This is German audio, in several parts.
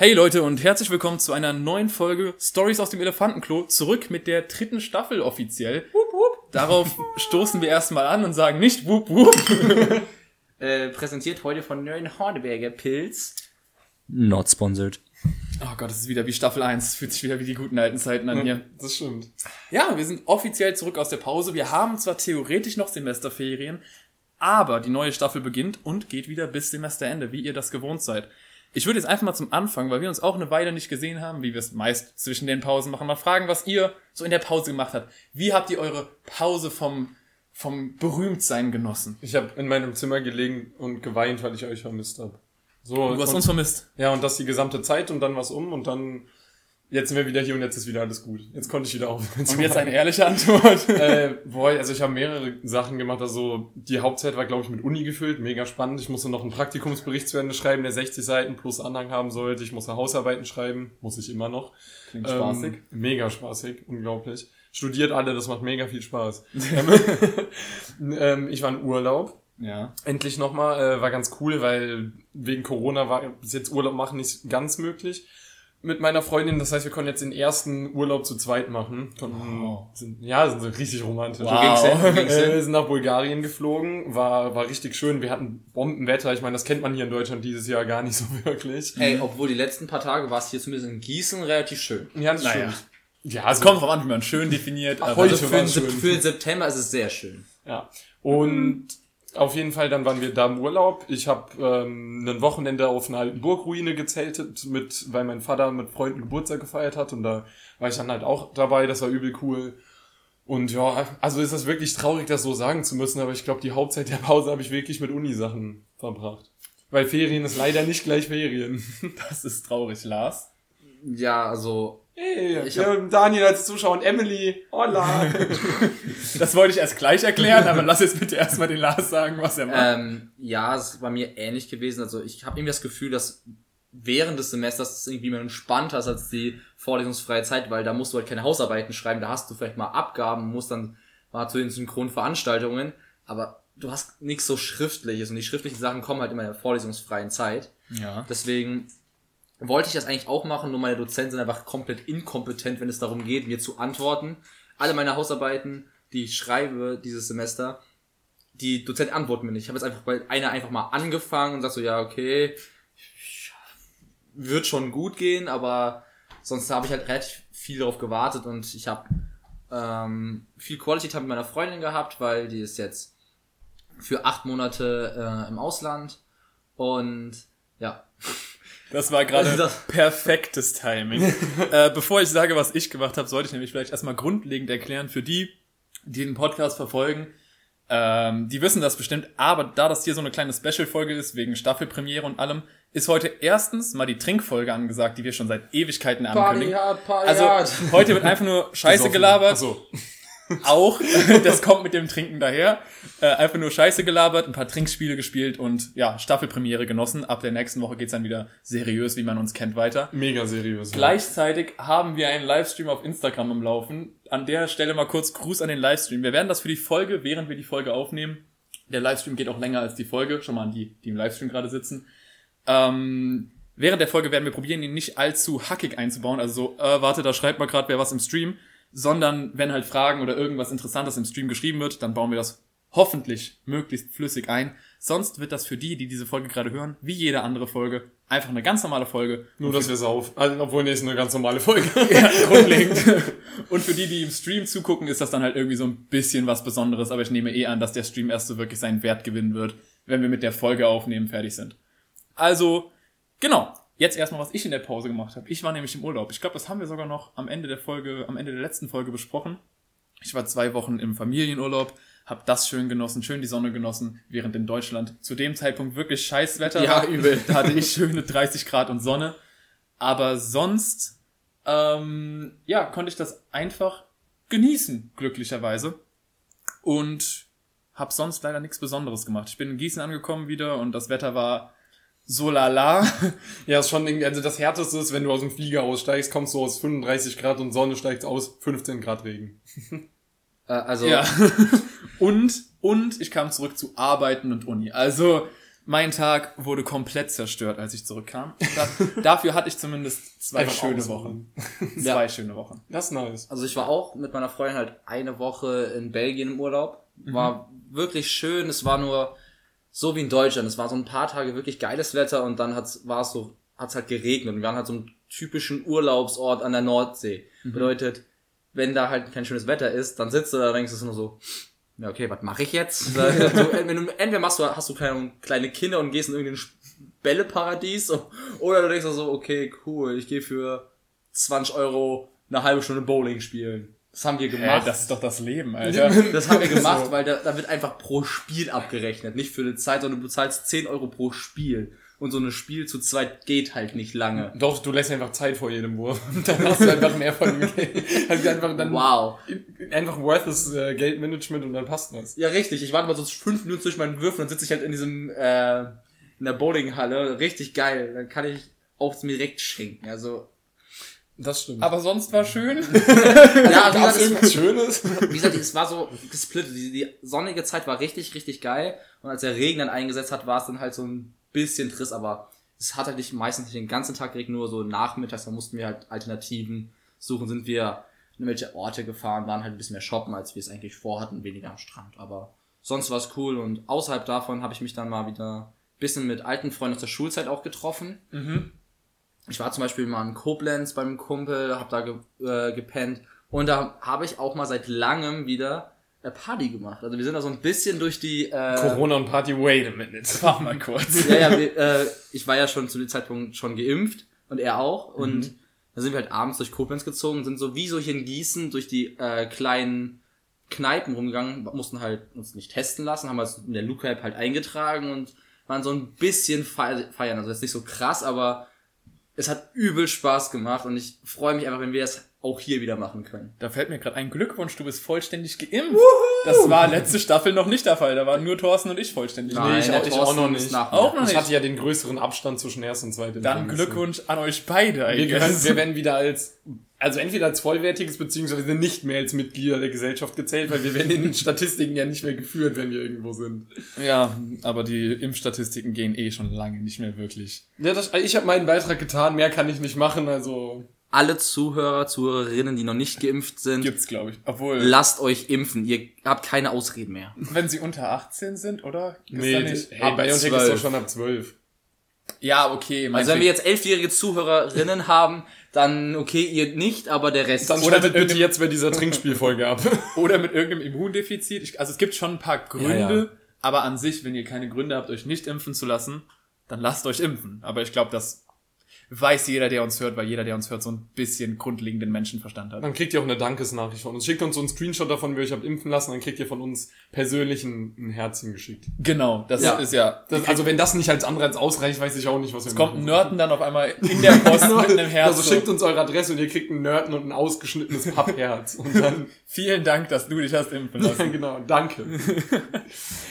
Hey Leute und herzlich willkommen zu einer neuen Folge Stories aus dem Elefantenklo. Zurück mit der dritten Staffel offiziell. Wup, wup. Darauf stoßen wir erstmal an und sagen nicht wup wup. Äh, präsentiert heute von Nören Horneberger Pilz. Not sponsored. Oh Gott, das ist wieder wie Staffel 1. Fühlt sich wieder wie die guten alten Zeiten an hier. Das stimmt. Ja, wir sind offiziell zurück aus der Pause. Wir haben zwar theoretisch noch Semesterferien, aber die neue Staffel beginnt und geht wieder bis Semesterende, wie ihr das gewohnt seid. Ich würde jetzt einfach mal zum Anfang, weil wir uns auch eine Weile nicht gesehen haben, wie wir es meist zwischen den Pausen machen, mal fragen, was ihr so in der Pause gemacht habt. Wie habt ihr eure Pause vom, vom Berühmtsein genossen? Ich habe in meinem Zimmer gelegen und geweint, weil ich euch vermisst habe. So, Du hast und, uns vermisst. ja, und das die gesamte Zeit und dann was um und dann jetzt sind wir wieder hier und jetzt ist wieder alles gut. Jetzt konnte ich wieder aufhören. zu Und jetzt eine ehrliche Antwort. äh, boah, also ich habe mehrere Sachen gemacht. Also die Hauptzeit war, glaube ich, mit Uni gefüllt, mega spannend. Ich musste noch einen Praktikumsbericht zu Ende schreiben, der 60 Seiten plus Anhang haben sollte. Ich musste Hausarbeiten schreiben, muss ich immer noch. Klingt spaßig. Ähm, mega spaßig, unglaublich. Studiert alle, das macht mega viel Spaß. ähm, ähm, ich war in Urlaub. Ja. Endlich nochmal, äh, war ganz cool, weil wegen Corona war bis jetzt Urlaub machen nicht ganz möglich mit meiner Freundin. Das heißt, wir konnten jetzt den ersten Urlaub zu zweit machen. Konnten, Wow. sind, ja, sind so richtig romantisch. Wow. ging's hin? Wo ging's hin? Äh, sind nach Bulgarien geflogen, war, war richtig schön. Wir hatten Bombenwetter. Ich meine, das kennt man hier in Deutschland dieses Jahr gar nicht so wirklich. Ey, obwohl die letzten paar Tage war es hier zumindest in Gießen relativ schön. Ja, das Naja. stimmt. Ja, Es also, kommt drauf an, wie man schön definiert. aber heute Also für, den, schön. für den September ist es sehr schön. Ja. Und auf jeden Fall, dann waren wir da im Urlaub. Ich habe ähm, ein Wochenende auf einer alten Burgruine gezeltet, mit, weil mein Vater mit Freunden Geburtstag gefeiert hat. Und da war ich dann halt auch dabei. Das war übel cool. Und ja, also ist das wirklich traurig, das so sagen zu müssen, aber ich glaube, die Hauptzeit der Pause habe ich wirklich mit Unisachen verbracht. Weil Ferien ist leider nicht gleich Ferien. das ist traurig, Lars. Ja, also Hey, Ich wir hab- haben Daniel als Zuschauer und Emily. Hola. Das wollte ich erst gleich erklären, aber lass jetzt bitte erstmal den Lars sagen, was er macht. ähm, ja, es ist bei mir ähnlich gewesen. Also ich habe irgendwie das Gefühl, dass während des Semesters es irgendwie mehr entspannter ist als die vorlesungsfreie Zeit, weil da musst du halt keine Hausarbeiten schreiben, da hast du vielleicht mal Abgaben, musst dann mal zu den Synchronveranstaltungen, aber du hast nichts so Schriftliches und die schriftlichen Sachen kommen halt immer in der vorlesungsfreien Zeit. ja. Deswegen wollte ich das eigentlich auch machen, nur meine Dozenten sind einfach komplett inkompetent, wenn es darum geht, mir zu antworten. Alle meine Hausarbeiten, die ich schreibe dieses Semester, die Dozenten antworten mir nicht. Ich habe jetzt einfach bei einer einfach mal angefangen und sag so, ja, okay, wird schon gut gehen, aber sonst habe ich halt relativ viel darauf gewartet und ich habe ähm, viel Quality Time mit meiner Freundin gehabt, weil die ist jetzt für acht Monate äh, im Ausland und ja, Das war gerade Das- perfektes Timing. äh, bevor ich sage, was ich gemacht habe, sollte ich nämlich vielleicht erstmal grundlegend erklären für die, die den Podcast verfolgen. Ähm, die wissen das bestimmt, aber da das hier so eine kleine Special-Folge ist, wegen Staffelpremiere und allem, ist heute erstens mal die Trinkfolge angesagt, die wir schon seit Ewigkeiten ankündigen. hard, Party Also heute wird einfach nur Scheiße gelabert. Achso. Auch, das kommt mit dem Trinken daher. Äh, einfach nur Scheiße gelabert, ein paar Trinkspiele gespielt und ja, Staffelpremiere genossen. Ab der nächsten Woche geht's dann wieder seriös, wie man uns kennt, weiter. Mega seriös. ja. Gleichzeitig haben wir einen Livestream auf Instagram im Laufen. An der Stelle mal kurz Gruß an den Livestream. Wir werden das für die Folge, während wir die Folge aufnehmen. Der Livestream geht auch länger als die Folge. Schon mal an die, die im Livestream gerade sitzen. Ähm, während der Folge werden wir probieren, ihn nicht allzu hackig einzubauen. Also so, äh, warte, da schreibt mal gerade wer was im Stream. Sondern wenn halt Fragen oder irgendwas Interessantes im Stream geschrieben wird, dann bauen wir das hoffentlich möglichst flüssig ein. Sonst wird das für die, die diese Folge gerade hören, wie jede andere Folge, einfach eine ganz normale Folge. Nur, dass wir es auf. Also, obwohl, nee, ist eine ganz normale Folge. Ja, grundlegend. Und für die, die im Stream zugucken, ist das dann halt irgendwie so ein bisschen was Besonderes. Aber ich nehme eh an, dass der Stream erst so wirklich seinen Wert gewinnen wird, wenn wir mit der Folge aufnehmen fertig sind. Also, genau. Jetzt erstmal, was ich in der Pause gemacht habe. Ich war nämlich im Urlaub. Ich glaube, das haben wir sogar noch am Ende der Folge, am Ende der letzten Folge besprochen. Ich war zwei Wochen im Familienurlaub, habe das schön genossen, schön die Sonne genossen, während in Deutschland zu dem Zeitpunkt wirklich scheiß Wetter Ja, war. übel. Da hatte ich schöne 30 Grad und Sonne. Aber sonst, ähm, ja, konnte ich das einfach genießen, glücklicherweise. Und habe sonst leider nichts Besonderes gemacht. Ich bin in Gießen angekommen wieder und das Wetter war so lala. Ja, ist schon irgendwie, also das härteste ist, wenn du aus dem Flieger aussteigst, kommst du aus 35 Grad und Sonne steigt aus 15 Grad Regen. äh, also Ja. und, und ich kam zurück zu Arbeiten und Uni. Also, Mein Tag wurde komplett zerstört, als ich zurückkam. Da, dafür hatte ich zumindest zwei Einfach schöne ausruhen. Wochen. zwei schöne Wochen. Das ist nice. Also ich war auch mit meiner Freundin halt eine Woche in Belgien im Urlaub. War wirklich schön. Es war nur so wie in Deutschland. Es war so ein paar Tage wirklich geiles Wetter und dann hat's, war es so, hat's halt geregnet. Und wir waren halt so einem typischen Urlaubsort an der Nordsee. Bedeutet, wenn da halt kein schönes Wetter ist, dann sitzt du da und denkst du nur so, ja okay, was mache ich jetzt? Du, wenn du, entweder machst du, hast du kleine, kleine Kinder und gehst in irgendein Bälleparadies oder du denkst so, okay, cool, ich gehe für 20 Euro eine halbe Stunde Bowling spielen. Das haben wir Äh, gemacht. das ist doch das Leben, Alter. Das haben wir gemacht, weil da, da wird einfach pro Spiel abgerechnet. Nicht für eine Zeit, sondern du bezahlst 10 Euro pro Spiel. Und so ein Spiel zu zweit geht halt nicht lange. Doch, du lässt einfach Zeit vor jedem Wurf. Dann hast du einfach mehr von dem Geld. Also einfach dann Wow. einfach worthless äh, Geldmanagement und dann passt das. Ja, richtig. Ich warte mal so fünf Minuten zwischen meinen Würfen, dann sitze ich halt in diesem, äh, in der Bowlinghalle. Richtig geil. Dann kann ich auch mir direkt schenken. Also, Das stimmt. Aber sonst war schön. ja, wie gesagt, es, irgendwas Schönes? wie gesagt, es war so gesplittet. Die, die sonnige Zeit war richtig, richtig geil. Und als der Regen dann eingesetzt hat, war es dann halt so ein bisschen trist, aber es hat halt nicht meistens nicht den ganzen Tag geregnet, nur so nachmittags, da mussten wir halt Alternativen suchen, sind wir in welche Orte gefahren, waren halt ein bisschen mehr shoppen, als wir es eigentlich vorhatten, weniger am Strand. Aber sonst war es cool und außerhalb davon habe ich mich dann mal wieder ein bisschen mit alten Freunden aus der Schulzeit auch getroffen. Ich war zum Beispiel mal in Koblenz beim Kumpel, hab da ge äh, gepennt und da habe ich auch mal seit langem wieder eine Party gemacht. Also wir sind da so ein bisschen durch die äh, Corona und Party, wait a minute. Mach mal kurz. ja, ja, wir, äh, ich war ja schon zu dem Zeitpunkt schon geimpft und er auch. Und dann sind wir halt abends durch Koblenz gezogen, sind so wie so hier in Gießen durch die äh, kleinen Kneipen rumgegangen, mussten halt uns nicht testen lassen, haben uns in der Look-App halt eingetragen und waren so ein bisschen fei- feiern. Also jetzt nicht so krass, aber es hat übel Spaß gemacht und ich freue mich einfach, wenn wir das auch hier wieder machen können. Da fällt mir gerade ein Glückwunsch, du bist vollständig geimpft. Das war letzte Staffel noch nicht der Fall. Da waren nur Thorsten und ich vollständig. Nein, ich der auch- ich auch noch nicht. Auch noch Ich nicht. hatte ja den größeren Abstand zwischen erst und zweiter Dann. Glückwunsch an euch beide. Wir, wir werden wieder als, also entweder als vollwertiges, beziehungsweise nicht mehr als Mitglieder der Gesellschaft gezählt, weil wir werden in den Statistiken ja nicht mehr geführt, wenn wir irgendwo sind. Ja, aber die Impfstatistiken gehen eh schon lange nicht mehr wirklich. Ja, das, ich habe meinen Beitrag getan, mehr kann ich nicht machen, also Alle Zuhörer, Zuhörerinnen, die noch nicht geimpft sind, Gibt's, glaube ich. Obwohl, lasst euch impfen. Ihr habt keine Ausreden mehr. wenn sie unter 18 sind, oder? Ist nee, nicht? hey, BioNTech ist 12. doch schon ab 12. Ja, okay. Also wenn wir jetzt elfjährige Zuhörerinnen haben, dann okay, ihr nicht, aber der Rest. Dann Oder mit bitte jetzt bei dieser Trinkspielfolge ab. Oder mit irgendeinem Immundefizit. Ich, also es gibt schon ein paar Gründe, Ja, ja. aber an sich, wenn ihr keine Gründe habt, euch nicht impfen zu lassen, dann lasst euch impfen. Aber ich glaube, das weiß jeder, der uns hört, weil jeder, der uns hört, so ein bisschen grundlegenden Menschenverstand hat. Dann kriegt ihr auch eine Dankesnachricht von uns. Schickt uns so einen Screenshot davon, wie ihr euch habt impfen lassen, dann kriegt ihr von uns persönlich ein, ein Herzchen geschickt. Genau, das Ja. ist ja. Das, also wenn das nicht als Anreiz ausreicht, weiß ich auch nicht, was wir Es kommt ein machen Nerden dann auf einmal in der Post mit einem Herz. Also schickt uns eure Adresse und ihr kriegt einen Nerden und ein ausgeschnittenes Pappherz. Und dann, Vielen Dank, dass du dich hast impfen lassen. genau, danke.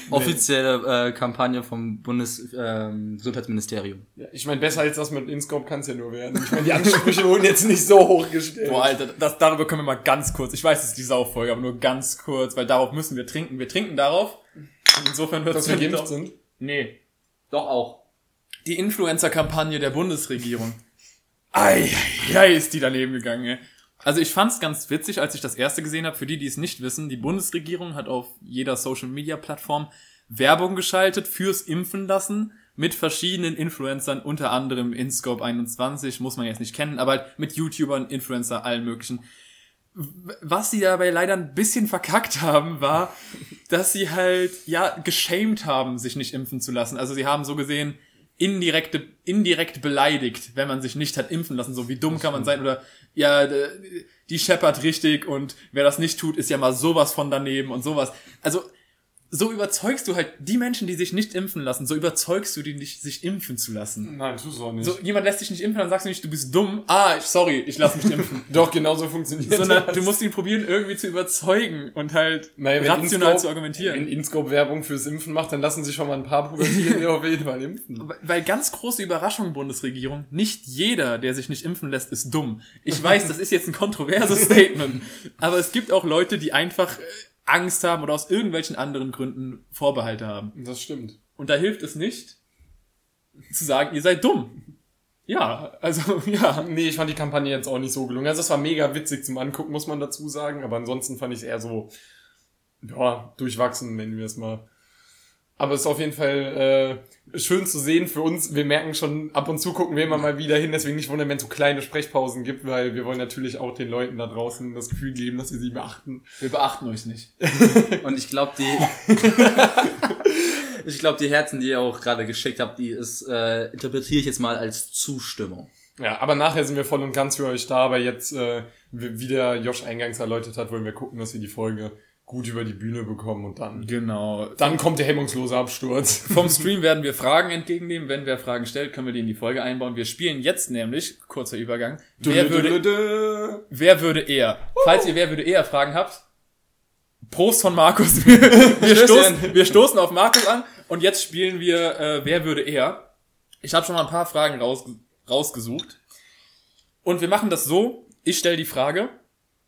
Offizielle äh, Kampagne vom Bundesgesundheitsministerium. Ja, ich meine, besser als das mit InScope kann es ja nur werden. Ich meine, die Ansprüche wurden jetzt nicht so hoch gestellt. Boah, Alter, das, darüber können wir mal ganz kurz. Ich weiß, es ist die Sauffolge, aber nur ganz kurz, weil darauf müssen wir trinken. Wir trinken darauf. Und insofern hört dass wir geimpft sind. Nee. Doch auch. Die Influencer-Kampagne der Bundesregierung. Ei, ei, ei, ist die daneben gegangen, ey. Also ich fand's ganz witzig, als ich das erste gesehen habe. Für die, die es nicht wissen, die Bundesregierung hat auf jeder Social-Media-Plattform Werbung geschaltet fürs Impfen lassen mit verschiedenen Influencern, unter anderem InScope 21, muss man jetzt nicht kennen, aber halt mit YouTubern, Influencer, allen möglichen. Was sie dabei leider ein bisschen verkackt haben, war, dass sie halt, ja, geschämt haben, sich nicht impfen zu lassen. Also sie haben so gesehen indirekte, indirekt beleidigt, wenn man sich nicht hat impfen lassen. So wie dumm kann man sein oder ja, die scheppert richtig und wer das nicht tut, ist ja mal sowas von daneben und sowas. Also so überzeugst du halt die Menschen, die sich nicht impfen lassen, so überzeugst du die nicht, sich impfen zu lassen. Nein, tust du auch nicht. So, jemand lässt dich nicht impfen, dann sagst du nicht, du bist dumm. Ah, ich- sorry, ich lass mich impfen. Doch, genau so funktioniert Sondern das. du musst ihn probieren, irgendwie zu überzeugen und halt Naja, rational InScope- zu argumentieren. Wenn InScope Werbung fürs Impfen macht, dann lassen sich schon mal ein paar Pubertierende auf jeden Fall impfen. Weil ganz große Überraschung, Bundesregierung, nicht jeder, der sich nicht impfen lässt, ist dumm. Ich weiß, das ist jetzt ein kontroverses Statement, aber es gibt auch Leute, die einfach äh, Angst haben oder aus irgendwelchen anderen Gründen Vorbehalte haben. Das stimmt. Und da hilft es nicht, zu sagen, ihr seid dumm. Ja, also ja. Nee, ich fand die Kampagne jetzt auch nicht so gelungen. Also es war mega witzig zum Angucken, muss man dazu sagen. Aber ansonsten fand ich es eher so, ja, durchwachsen, nennen wir es mal. Aber es ist auf jeden Fall äh, schön zu sehen für uns. Wir merken schon, ab und zu gucken wir immer mal wieder hin. Deswegen nicht wundern, wenn es so kleine Sprechpausen gibt, weil wir wollen natürlich auch den Leuten da draußen das Gefühl geben, dass sie sie beachten. Wir beachten euch nicht. Und ich glaube, die. ich glaube, die Herzen, die ihr auch gerade geschickt habt, die ist, äh, interpretiere ich jetzt mal als Zustimmung. Ja, aber nachher sind wir voll und ganz für euch da. Aber jetzt, äh, wie der Josh eingangs erläutert hat, wollen wir gucken, dass wir die Folge gut über die Bühne bekommen und dann, Genau. dann kommt der hemmungslose Absturz. Vom Stream werden wir Fragen entgegennehmen. Wenn wer Fragen stellt, können wir die in die Folge einbauen. Wir spielen jetzt nämlich, kurzer Übergang, wer würde, wer würde eher? Falls ihr wer würde eher Fragen habt, Prost von Markus. Wir, wir, stoßen, wir stoßen auf Markus an und jetzt spielen wir äh, wer würde eher. Ich habe schon mal ein paar Fragen raus, rausgesucht. Und wir machen das so, ich stelle die Frage,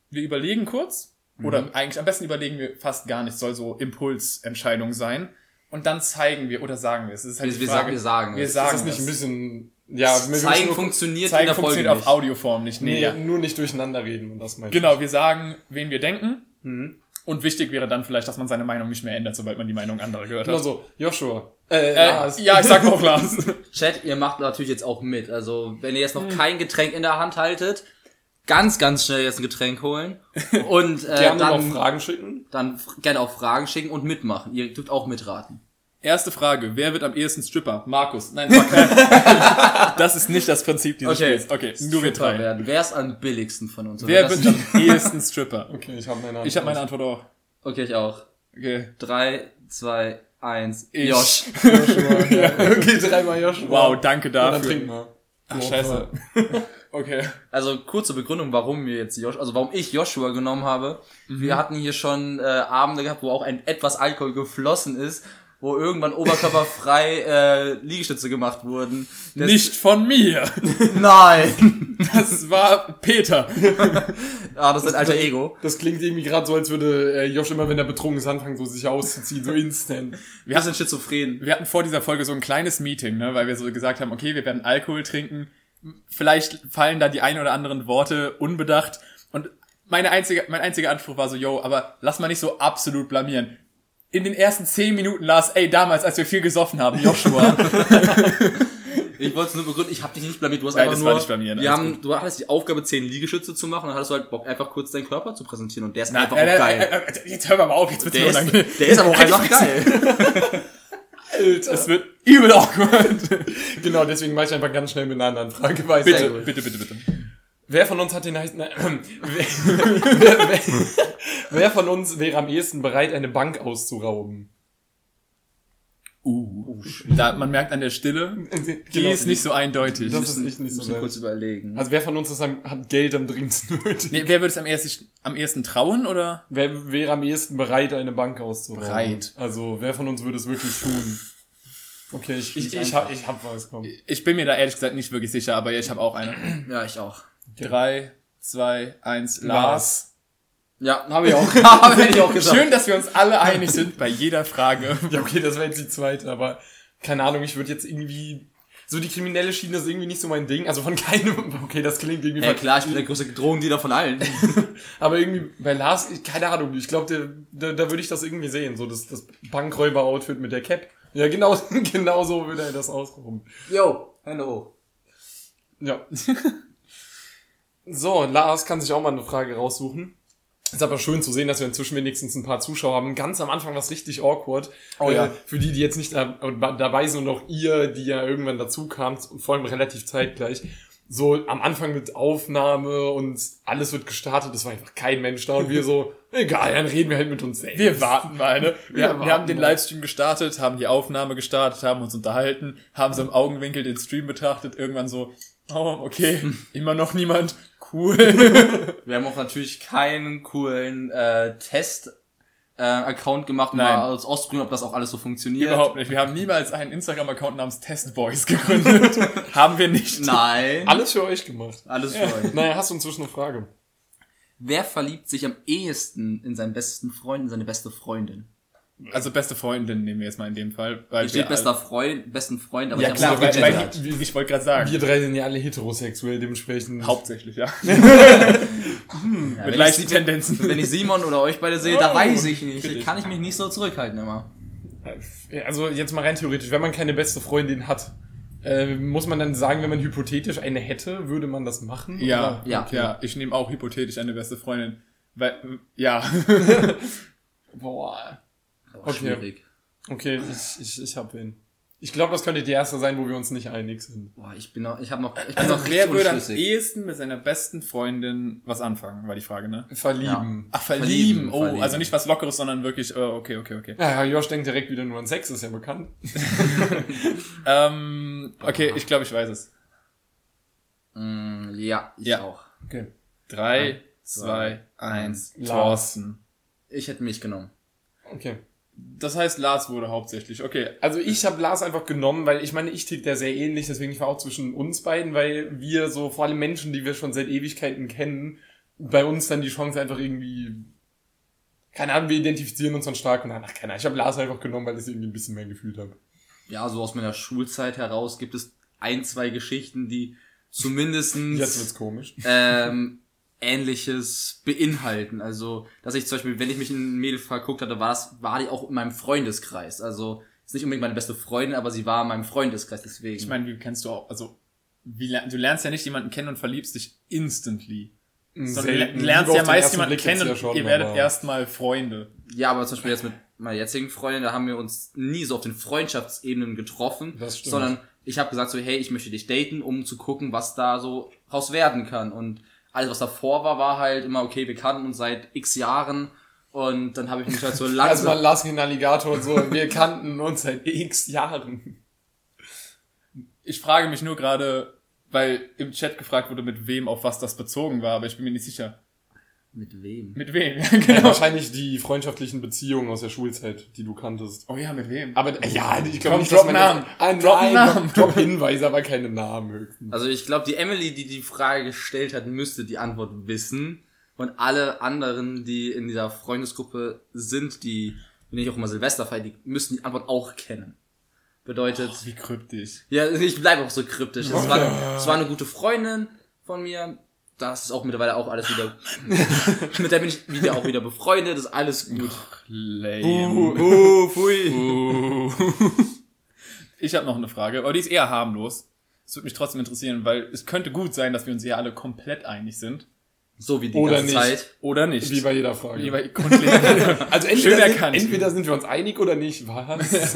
wir überlegen kurz, oder eigentlich am besten überlegen wir fast gar nicht, soll so Impulsentscheidung sein. Und dann zeigen wir oder sagen wir es. Ist halt Wir, wir, Frage, sagen, wir sagen wir es. sagen Ist das nicht ein bisschen, ja, wir Zeigen nur- funktioniert in Zeigen der Folge funktioniert nicht. auf Audioform nicht. Nee, Nee, ja. nur nicht durcheinander reden und das meine Genau, wir sagen, wen wir denken. Mhm. Und wichtig wäre dann vielleicht, dass man seine Meinung nicht mehr ändert, sobald man die Meinung anderer gehört Genau hat. so, Joshua. Äh, Äh, Lars. ja, ich sag auch Lars. Chat, ihr macht natürlich jetzt auch mit. Also, wenn ihr jetzt noch kein Getränk in der Hand haltet, ganz, ganz schnell jetzt ein Getränk holen. Und äh, Gerne dann, Fragen schicken. dann gerne auch Fragen schicken und mitmachen. Ihr dürft auch mitraten. Erste Frage, wer wird am ehesten Stripper? Markus. Nein, fuck. das ist nicht das Prinzip dieses Okay. Spiels. Okay, nur wir Stripper drei. werden. Wer ist am billigsten von uns? Wer wird am ehesten Stripper? Okay, ich habe meine Antwort. Ich habe meine Antwort auch. Okay, ich auch. Okay. Drei, zwei, eins. Ich. Josh. Joshua. ja. Okay, dreimal Joshua. Wow, danke Ja, dann dafür. trink mal. Ach, scheiße. Okay. Also kurze Begründung, warum wir jetzt Josh, also warum ich Joshua genommen habe. Mhm. Wir hatten hier schon äh, Abende gehabt, wo auch ein etwas Alkohol geflossen ist, wo irgendwann oberkörperfrei äh, Liegestütze gemacht wurden. Das- Nicht von mir. Nein. Das war Peter. Ah, das ist ein alter Ego. Das klingt irgendwie gerade so, als würde äh, Josh immer, wenn er betrunken ist, anfangen, so sich auszuziehen, so instant. Wir sind schizophren. Wir hatten vor dieser Folge so ein kleines Meeting, ne, weil wir so gesagt haben, okay, wir werden Alkohol trinken. Vielleicht fallen da die ein oder anderen Worte unbedacht. Und meine einzige, mein einziger Anspruch war so, yo, aber lass mal nicht so absolut blamieren. In den ersten zehn Minuten las, ey, damals, als wir viel gesoffen haben, Joshua. Ich wollte es nur begründen, ich habe dich nicht blamiert, du hast Nein, einfach das nur, war nicht blamieren, wir haben, du hattest die Aufgabe, zehn Liegestütze zu machen, und dann hattest du halt Bock, einfach kurz deinen Körper zu präsentieren und der ist einfach auch Äh, geil. äh, äh, Jetzt hör mal auf, jetzt wird's der, ist, der ist aber auch einfach geil. Alter. Es wird übel awkward. Genau, deswegen mache ich einfach ganz schnell mit einer anderen Frage weiter. Bitte, bitte, bitte, bitte. Wer von uns hat den heißen... Äh, wer, wer, wer, wer von uns wäre am ehesten bereit, eine Bank auszurauben? Uh, da, man merkt an der Stille, die Genau. ist nicht so eindeutig. Das ist nicht, nicht so Müssen wir kurz überlegen. Also wer von uns ist am, hat Geld am dringendsten nötig? Nee, wer würde es am ersten, am ersten trauen, oder? Wer wäre am ehesten bereit, eine Bank auszurauben? Bereit. Also wer von uns würde es wirklich tun? Okay, ich, ich, ich, hab, ich hab was, komm. Ich bin mir da ehrlich gesagt nicht wirklich sicher, aber ich habe auch eine. Ja, ich auch. Drei, zwei, eins, Lars. Ja, habe ich auch. habe ich auch gesagt. Schön, dass wir uns alle einig sind bei jeder Frage. Ja, okay, das wäre jetzt die zweite, aber keine Ahnung, ich würde jetzt irgendwie. So die kriminelle Schiene ist irgendwie nicht so mein Ding. Also von keinem. Okay, das klingt irgendwie. Ja klar, ich bin der größte Drogendealer von allen. Aber irgendwie bei Lars, keine Ahnung, ich glaube, da, da würde ich das irgendwie sehen. So das, das Bankräuber-Outfit mit der Cap. Ja, genau, genau so würde er das ausrauben. Yo, hallo. Ja. so, Lars kann sich auch mal eine Frage raussuchen. Ist aber schön zu sehen, dass wir inzwischen wenigstens ein paar Zuschauer haben. Ganz am Anfang war es richtig awkward. Oh ja. Äh, für die, die jetzt nicht da- dabei sind und auch ihr, die ja irgendwann dazu kamt, vor allem relativ zeitgleich. So am Anfang mit Aufnahme und alles wird gestartet, es war einfach kein Mensch da und wir so, egal, dann reden wir halt mit uns selbst. Wir warten mal, ne? Wir, Wir wir haben den. Livestream gestartet, haben die Aufnahme gestartet, haben uns unterhalten, haben so im Augenwinkel den Stream betrachtet, irgendwann so, oh, okay, immer noch niemand, cool. Wir haben auch natürlich keinen coolen äh, Test äh, Account gemacht, um Nein. mal auszuprobieren, ob das auch alles so funktioniert. Überhaupt nicht. Wir haben niemals einen Instagram-Account namens Testboys gegründet. haben wir nicht. Nein. Alles für euch gemacht. Alles für euch. Naja, hast du inzwischen eine Frage? Wer verliebt sich am ehesten in seinen besten Freund, in seine beste Freundin? Also beste Freundin nehmen wir jetzt mal in dem Fall. Weil Hier steht bester Freund, besten Freund, aber Ja ich klar, weil, nicht weil, ich, ich wollte gerade sagen. Wir drei sind ja alle heterosexuell, dementsprechend. Hauptsächlich, ja. Ja, Mit wenn leichten ich- Tendenzen. Wenn ich Simon oder euch beide sehe, da Oh, weiß ich nicht. bitte. Kann ich mich nicht so zurückhalten immer. Also jetzt mal rein theoretisch, wenn man keine beste Freundin hat, äh, muss man dann sagen, wenn man hypothetisch eine hätte, würde man das machen? Ja, Oder? Ja. ja. Ich nehme auch hypothetisch eine beste Freundin. Weil, ja. Boah. Aber Okay. schwierig. Okay, ich, ich, ich hab wen. Ich glaube, das könnte die erste sein, wo wir uns nicht einig sind. Boah, ich bin noch, ich habe noch, ich bin Also noch wer würde am ehesten mit seiner besten Freundin was anfangen, war die Frage, ne? Verlieben. Ach, verlieben. Verlieben, oh, verlieben. also nicht was Lockeres, sondern wirklich, äh, okay, okay, okay. Ja, Josh denkt direkt wieder nur an Sex, ist ja bekannt. Ähm, okay, ich glaube, ich weiß es. Mm, ja, ich Ja. auch. Okay. Drei, zwei, eins. Thorsten. Ich hätte mich genommen. Okay. Das heißt, Lars wurde hauptsächlich. Okay. Also ich habe Lars einfach genommen, weil ich meine, ich tick da sehr ähnlich, deswegen ich war auch zwischen uns beiden, weil wir so, vor allem Menschen, die wir schon seit Ewigkeiten kennen, bei uns dann die Chance einfach irgendwie, keine Ahnung, wir identifizieren uns dann stark und dann, ach keine Ahnung, ich habe Lars einfach genommen, weil ich es irgendwie ein bisschen mehr gefühlt habe. Ja, so aus meiner Schulzeit heraus gibt es ein, zwei Geschichten, die zumindestens Jetzt wird's komisch. ähm, Ähnliches beinhalten. Also, dass ich zum Beispiel, wenn ich mich in ein Mädel verguckt hatte, war es, war die auch in meinem Freundeskreis. Also, ist nicht unbedingt meine beste Freundin, aber sie war in meinem Freundeskreis, deswegen. Ich meine, wie kennst du auch, also, wie, du lernst ja nicht jemanden kennen und verliebst dich instantly. Sondern du lernst ja meist jemanden Blick kennen ja und schon, ihr werdet erstmal Freunde. ja, aber zum Beispiel jetzt mit meiner jetzigen Freundin, da haben wir uns nie so auf den Freundschaftsebenen getroffen, Das stimmt. sondern ich habe gesagt so, hey, ich möchte dich daten, um zu gucken, was da so raus werden kann. Und alles, was davor war, war halt immer, okay, wir kannten uns seit x Jahren und dann habe ich mich halt so Erstmal langsam... Lars wie ein Alligator und so, wir kannten uns seit x Jahren. Ich frage mich nur gerade, weil im Chat gefragt wurde, mit wem auf was das bezogen war, aber ich bin mir nicht sicher. Mit wem? Mit wem? genau. Wahrscheinlich die freundschaftlichen Beziehungen aus der Schulzeit, die du kanntest. Oh ja, mit wem? Aber äh, ja, ich glaube nicht, dass man Namen. Ah, Drop nein, Namen. Drop, drop Hinweise, aber keine Namen höchstens. Also ich glaube, die Emily, die die Frage gestellt hat, müsste die Antwort wissen. Und alle anderen, die in dieser Freundesgruppe sind, die, wenn ich auch immer Silvester feiere, die müssen die Antwort auch kennen. Bedeutet, Wie kryptisch. ja, ich bleibe auch so kryptisch. Es war, es war eine gute Freundin von mir. Das ist auch mittlerweile auch alles wieder. mit der bin ich wieder auch wieder befreundet. ist alles gut. Lame. Uh, pfui. Uh. Ich habe noch eine Frage, aber die ist eher harmlos. Es würde mich trotzdem interessieren, weil es könnte gut sein, dass wir uns hier alle komplett einig sind. So wie die Oder ganze nicht. Zeit. Oder nicht. Wie bei jeder Frage. Wie bei also entweder sind, entweder sind wir uns einig oder nicht. Was?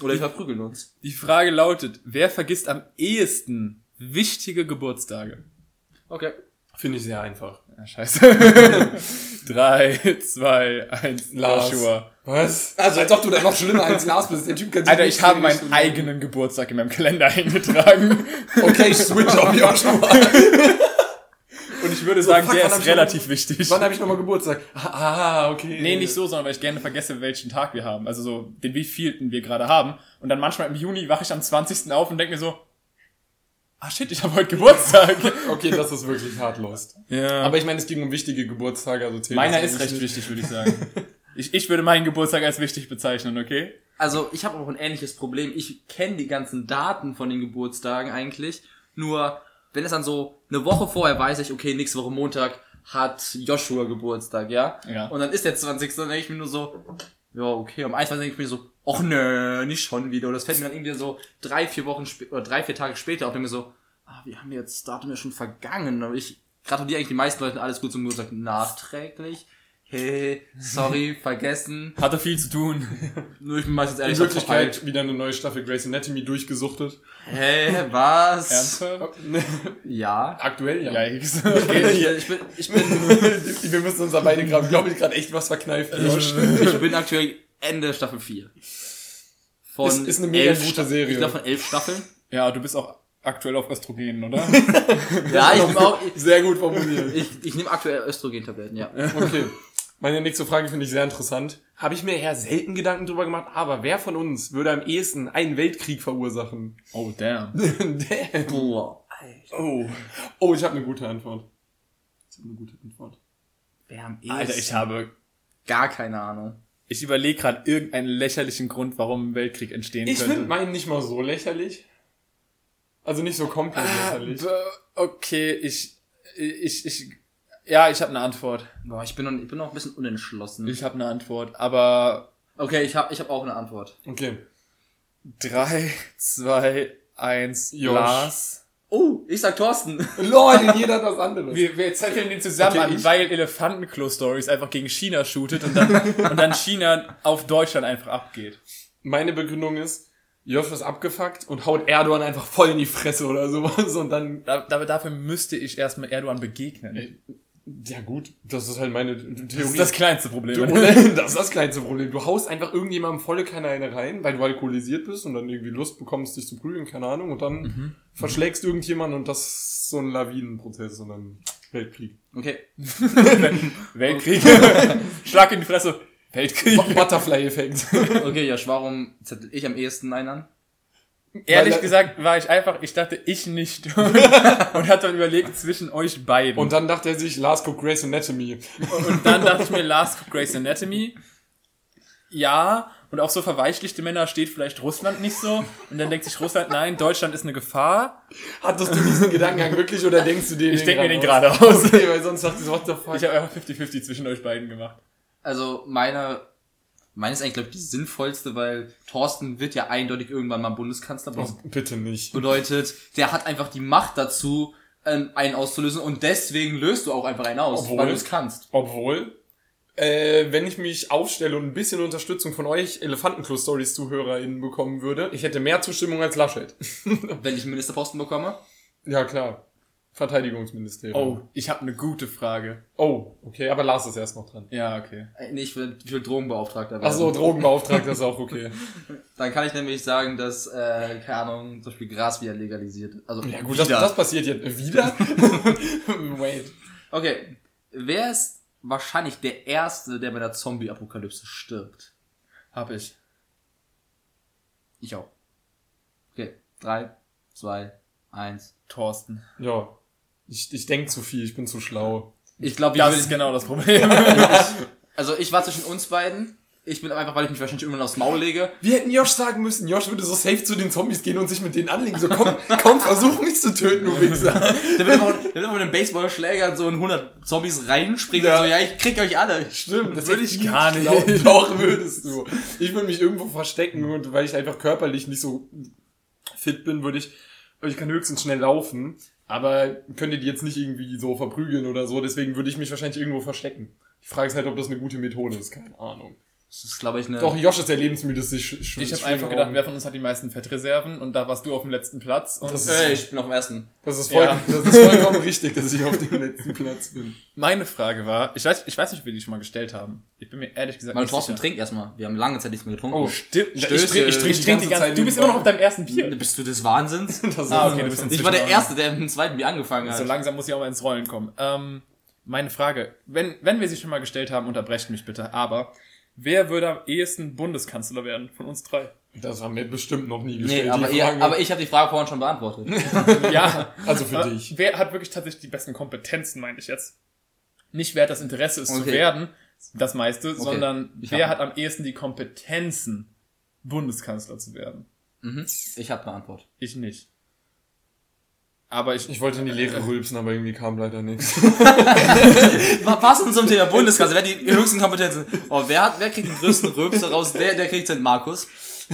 Oder wir verprügeln uns. Die Frage lautet, wer vergisst am ehesten wichtige Geburtstage? Okay. Finde ich sehr einfach. Ja, scheiße. Drei, zwei, eins, Lars. Joshua. Was? Also als ob du da noch schlimmer als Lars bist. Der Typ kann sich Alter, ich habe meinen eigenen Geburtstag in meinem Kalender eingetragen. Okay, ich switch auf Joshua. Und ich würde sagen, fuck, der ist ich noch- relativ wichtig. Wann habe ich nochmal Geburtstag? Ah, okay. Nee, nicht so, sondern weil ich gerne vergesse, welchen Tag wir haben. Also so, den wievielten wir gerade haben. Und dann manchmal im Juni wache ich am 20. auf und denke mir so, ah shit, ich habe heute Geburtstag. Okay, das ist wirklich hart lost. ja. Aber ich meine, es ging um wichtige Geburtstage, also zählt meiner ist recht wichtig, würde ich sagen. Ich, ich würde meinen Geburtstag als wichtig bezeichnen, okay? Also ich habe auch ein ähnliches Problem. Ich kenne die ganzen Daten von den Geburtstagen eigentlich. Nur wenn es dann so eine Woche vorher weiß ich, okay, nächste Woche Montag hat Joshua Geburtstag, ja? Ja. Und dann ist der 20. Dann denke ich mir nur so, ja, okay. Am 21. denke ich mir so, ach nö, nicht schon wieder. Und das fällt mir dann irgendwie so drei, vier Wochen später oder drei, vier Tage später auf, denke mir so, ah, wir haben jetzt das Datum ja schon vergangen. Aber ich gratuliere eigentlich die meisten Leuten alles gut zum Geburtstag nachträglich. Hey, sorry, vergessen. Hatte viel zu tun. Nur ich bin meistens In ehrlich Wirklichkeit wieder eine neue Staffel Grey's Anatomy durchgesuchtet. Hä, was? Ernsthaft? Ja. Aktuell ja. Yikes. Ich, ich, bin, ich, bin, Wir müssen uns da beide gerade, glaube ich, gerade echt was verkneifen. Josh. ich bin aktuell Ende Staffel 4. Von Ist- ist eine mega gute Sta- Serie. Ich glaube von elf Staffeln. Ja, du bist auch aktuell auf Östrogenen, oder? Ja, ich, bin auch, Sehr gut formuliert. ich, ich nehme aktuell Östrogentabletten, ja. Okay. Meine nächste Frage finde ich sehr interessant. Habe ich mir eher selten Gedanken drüber gemacht, aber wer von uns würde am ehesten einen Weltkrieg verursachen? Oh, damn. Damn. Boah. Alter. Oh. Oh, ich habe eine gute Antwort. Ich habe eine gute Antwort. Wer am Alter, ehesten? ich habe gar keine Ahnung. Ich überlege gerade irgendeinen lächerlichen Grund, warum ein Weltkrieg entstehen Ich könnte. finde meinen nicht mal so lächerlich. Also nicht so komplett Ah, lächerlich. okay, ich, ich, ich, ja, ich habe eine Antwort. Boah, ich bin noch, ich bin noch ein bisschen unentschlossen. Ich habe eine Antwort, aber Okay, ich habe ich hab auch eine Antwort. Okay. drei, zwei, eins, Josh. Lars. Oh, ich sag Thorsten. Lol, jeder hat was anderes. Wir, wir zetteln den zusammen Okay, an, weil Elefantenklo Stories einfach gegen China shootet und dann, und dann China auf Deutschland einfach abgeht. Meine Begründung ist, Josh ist abgefuckt und haut Erdogan einfach voll in die Fresse oder sowas und dann, Da, da, dafür müsste ich erstmal Erdogan begegnen. Ja gut, das ist halt meine Theorie. Das ist das kleinste Problem. Du, das ist das kleinste Problem. Du haust einfach irgendjemandem volle eine rein, weil du alkoholisiert bist und dann irgendwie Lust bekommst, dich zu prügeln, keine Ahnung, und dann Mhm. verschlägst irgendjemanden und das ist so ein Lawinenprozess und dann Weltkrieg. Okay. Weltkrieg. Schlag in die Fresse. Weltkrieg. Butterfly-Effekt. Okay, Josh, warum zettel ich am ehesten einen an? Ehrlich Weil- gesagt war ich einfach, ich dachte, ich nicht. und hat dann überlegt zwischen euch beiden. Und dann dachte er sich, Last Cook Grace Anatomy. Und dann dachte ich mir, Last of Grey's Anatomy. Ja, und auch so verweichlichte Männer steht vielleicht Russland nicht so. Und dann denkt sich Russland, nein, Deutschland ist eine Gefahr. Hattest du diesen Gedankengang wirklich oder denkst du den Ich denk mir den gerade aus. Okay, weil sonst dachte ich what the fuck. Ich habe einfach 50-50 zwischen euch beiden gemacht. Also, meine, meine ist eigentlich, glaube ich, die sinnvollste, weil Thorsten wird ja eindeutig irgendwann mal Bundeskanzler. Oh, bitte nicht. Bedeutet, der hat einfach die Macht dazu, ähm, einen auszulösen und deswegen löst du auch einfach einen aus, Obwohl- weil du es kannst. Obwohl, äh, wenn ich mich aufstelle und ein bisschen Unterstützung von euch Elefantenklo-Stories-ZuhörerInnen bekommen würde, ich hätte mehr Zustimmung als Laschet. Wenn ich einen Ministerposten bekomme. ja, klar. Verteidigungsministerium. Oh, ich habe eine gute Frage. Oh, okay, aber Lars ist erst noch dran. Ja, okay. Äh, Nee, ich will, ich will Drogenbeauftragter werden. Ach so, Drogenbeauftragter ist auch okay. Dann kann ich nämlich sagen, dass, äh, keine Ahnung, zum Beispiel Gras wieder legalisiert ist. Also, Ja gut, das, das passiert jetzt wieder. Wait. Okay. Wer ist wahrscheinlich der Erste, der bei der Zombie-Apokalypse stirbt? Hab ich. Ich auch. Okay. Drei, zwei, eins. Thorsten. Ja. Ich, ich denke zu viel, ich bin zu schlau. Ich glaube, ich Das ist genau das Problem. also ich war zwischen uns beiden. Ich bin einfach, weil ich mich wahrscheinlich irgendwann aufs Maul lege. Wir hätten Josh sagen müssen, Josh würde so safe zu den Zombies gehen und sich mit denen anlegen. So, komm, komm, versuch mich zu töten, du Wichser. Der wird einfach, der wird einfach mit einem Baseballschläger so in 100 Zombies reinspringen Ja. und so, ja, ich krieg euch alle. Stimmt, das Würde ich gar nicht. Doch, doch würdest du. Ich würde mich irgendwo verstecken und weil ich einfach körperlich nicht so fit bin, würde ich, aber ich kann höchstens schnell laufen, aber könnte die jetzt nicht irgendwie so verprügeln oder so, deswegen würde ich mich wahrscheinlich irgendwo verstecken. Die Frage ist halt, ob das eine gute Methode ist, keine Ahnung. Das ist, glaube ich, eine... Doch, Josh ist der lebensmüdeste Sch Sch Ich habe einfach gedacht, wer von uns hat die meisten Fettreserven und da warst du auf dem letzten Platz. Und Das ist- Ey, ich bin auf dem ersten. Das ist, voll, Ja. das ist vollkommen richtig, dass ich auf dem letzten Platz bin. meine Frage war, ich weiß, ich weiß nicht, wie die schon mal gestellt haben. Ich bin mir ehrlich gesagt Meine nicht Thorsten sicher. trinkt erstmal. Wir haben lange Zeit nichts mehr getrunken. Oh, stimmt. Ich Stöße. trinke ich trink Ich trinke die ganze Zeit. Du bist immer noch auf deinem ersten Bier. Bist du des Wahnsinns? Das Ah, okay, du bist ich war der Erste, der mit dem zweiten Bier angefangen hat. So langsam muss ich auch mal ins Rollen kommen. Ähm, meine Frage, wenn, wenn wir sie schon mal gestellt haben, unterbrecht mich bitte, aber wer würde am ehesten Bundeskanzler werden von uns drei? Das haben wir bestimmt noch nie gestellt. Nee, aber, ihr, aber ich habe die Frage vorhin schon beantwortet. Ja, Also für aber dich. wer hat wirklich tatsächlich die besten Kompetenzen, meine ich jetzt? Nicht wer hat das Interesse ist zu Okay. werden, das meiste, sondern Ich wer hab- hat am ehesten die Kompetenzen, Bundeskanzler zu werden? mhm. Ich habe eine Antwort. Ich nicht. Aber ich, Ich wollte in die Leere rülpsen, aber irgendwie kam leider nichts. Passend zum Thema Bundeskanzler, wer die höchsten Kompetenzen. Oh, wer hat, wer kriegt den größten Rülpser raus? Der, der kriegt den Markus.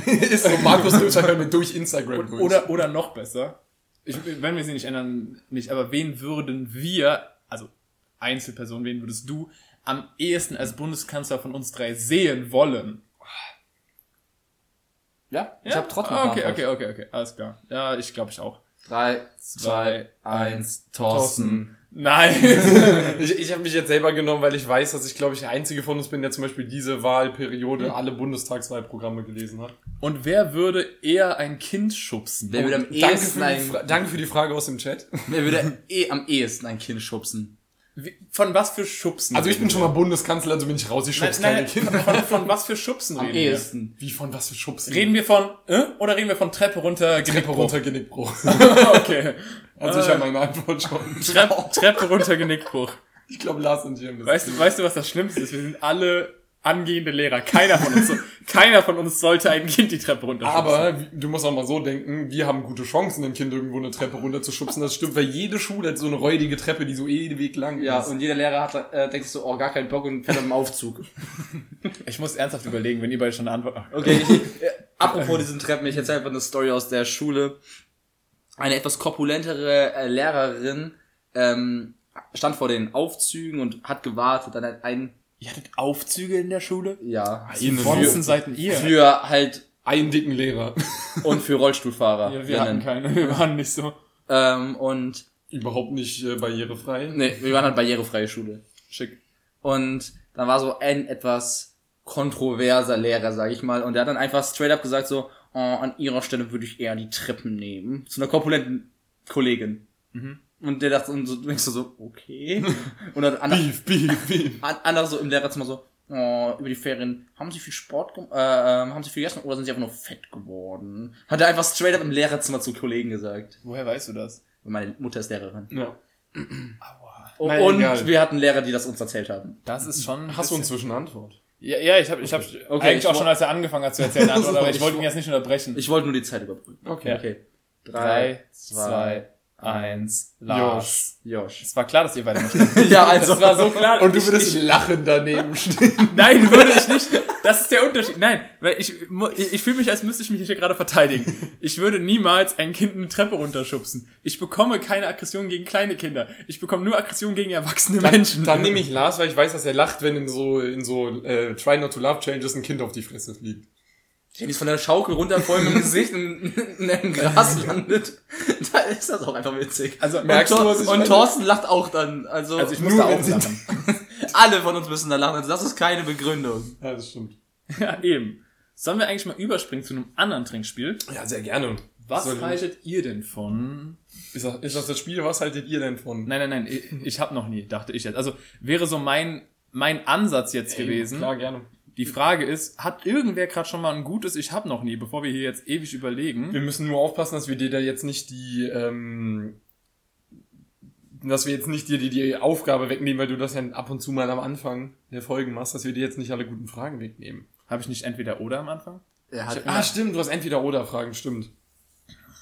ist so, Markus Rülpser hört mir durch Instagram durch. Oder, oder noch besser, ich, wenn wir sie nicht ändern, nicht, aber wen würden wir, also Einzelperson, wen würdest du am ehesten als Bundeskanzler von uns drei sehen wollen? Ja, ich habe trotzdem Ah, Okay, okay, okay, okay, alles klar. Ja, ich glaube ich auch. Drei, zwei, eins, Thorsten. Nein! ich ich habe mich jetzt selber genommen, weil ich weiß, dass ich, glaube ich, der Einzige von uns bin, der zum Beispiel diese Wahlperiode alle Bundestagswahlprogramme gelesen hat. Und wer würde eher ein Kind schubsen? Wer würde am Danke ehesten für, die ein, danke für die Frage aus dem Chat. wer würde eh am ehesten ein Kind schubsen? Wie- Von was für Schubsen? Also ich bin schon mal Bundeskanzler, also bin ich raus, ich wir? schubs Nein, keine nein, Kinder. von, von was für Schubsen Am reden ehesten. Wie von was für Schubsen? wir? Reden wir von, äh? oder reden wir von Treppe runter, Treppe Genickbruch? runter, Genickbruch. okay. Also ich habe meine Antwort schon. Trepp, Treppe runter, Genickbruch. Ich glaube, Lars und ich haben das. Weißt du, weißt du, was das Schlimmste ist? Wir sind alle angehende Lehrer. Keiner von uns, keiner von uns sollte ein Kind die Treppe runterschubsen. Aber du musst auch mal so denken, wir haben gute Chancen, ein Kind irgendwo eine Treppe runterzuschubsen. Das stimmt, weil jede Schule hat so eine räudige Treppe, die so ewig lang Ja, ist. und jeder Lehrer hat, äh, denkt sich so, oh, gar keinen Bock und fährt am Aufzug. ich muss ernsthaft überlegen, wenn ihr beide schon eine Antwort. Okay, ich, äh, apropos diesen Treppen, ich erzähle einfach eine Story aus der Schule. Eine etwas korpulentere äh, Lehrerin ähm, stand vor den Aufzügen und hat gewartet. Dann hat ein, Ihr hattet Aufzüge in der Schule? ja, Ihnen Bonzen seid ihr? für halt einen dicken Lehrer. und für Rollstuhlfahrer. Ja, wir hatten keine, wir waren nicht so. ähm, und Überhaupt nicht äh, barrierefrei. nee, wir waren halt barrierefreie Schule. Schick. Und dann war so ein etwas kontroverser Lehrer, sag ich mal. Und der hat dann einfach straight up gesagt so, oh, an ihrer Stelle würde ich eher die Treppen nehmen. Zu einer korpulenten Kollegin. Und der dachte, und so denkst du so, okay. Und dann andere, Beef, beef, beef. an- andere so im Lehrerzimmer so, oh, über die Ferien, haben sie viel Sport gemacht, äh, ähm, haben sie viel gegessen oder sind sie einfach nur fett geworden? Hat er einfach straight up im Lehrerzimmer zu Kollegen gesagt. Woher weißt du das? Meine Mutter ist Lehrerin. Ja. Und, Na, und egal. wir hatten Lehrer, die das uns erzählt haben. Das ist schon. ein Hast du eine Antwort? Ja, ja, ich habe ich hab Okay, eigentlich ich auch schon, als er angefangen hat zu erzählen, Antwort, aber ich wollte wo- ihn jetzt nicht unterbrechen. Ich wollte nur die Zeit überbrücken. Okay. Okay. Drei, zwei, eins, Lars. Josh. Es war klar, dass ihr beide nicht. Ja, also. Es war so klar. Und du würdest ich, lachend daneben stehen. Nein, würde ich nicht. Das ist der Unterschied. Nein, weil ich, ich, ich fühle mich, als müsste ich mich hier gerade verteidigen. Ich würde niemals ein Kind eine Treppe runterschubsen. Ich bekomme keine Aggression gegen kleine Kinder. Ich bekomme nur Aggression gegen erwachsene Menschen. Dann nehme ich Lars, weil ich weiß, dass er lacht, wenn in so, in so äh, Try Not to Love Changes ein Kind auf die Fresse fliegt. Wenn die von der Schaukel runterfallen mit dem Gesicht in, in, in Gras landet, da ist das auch einfach witzig. Also, und, merkst du, Thor was ich und? Thorsten lacht auch dann. Also, also ich Nur muss da auch lachen. alle von uns müssen da lachen. Also das ist keine Begründung. Ja, das stimmt. Ja, eben. Sollen wir eigentlich mal überspringen zu einem anderen Trinkspiel? Ja, sehr gerne. Was Soll- haltet ihr denn von Ist das, ist das das Spiel? Was haltet ihr denn von? Nein, nein, nein, ich, ich habe noch nie, dachte ich jetzt. Also wäre so mein mein Ansatz jetzt gewesen. Klar, gerne. Die Frage ist, hat irgendwer gerade schon mal ein gutes Ich hab noch nie, bevor wir hier jetzt ewig überlegen? Wir müssen nur aufpassen, dass wir dir da jetzt nicht die, ähm, dass wir jetzt nicht dir die, die Aufgabe wegnehmen, weil du das ja ab und zu mal am Anfang der Folgen machst, dass wir dir jetzt nicht alle guten Fragen wegnehmen. Habe ich nicht entweder oder am Anfang? Er hat Ah, stimmt, du hast entweder oder Fragen, stimmt.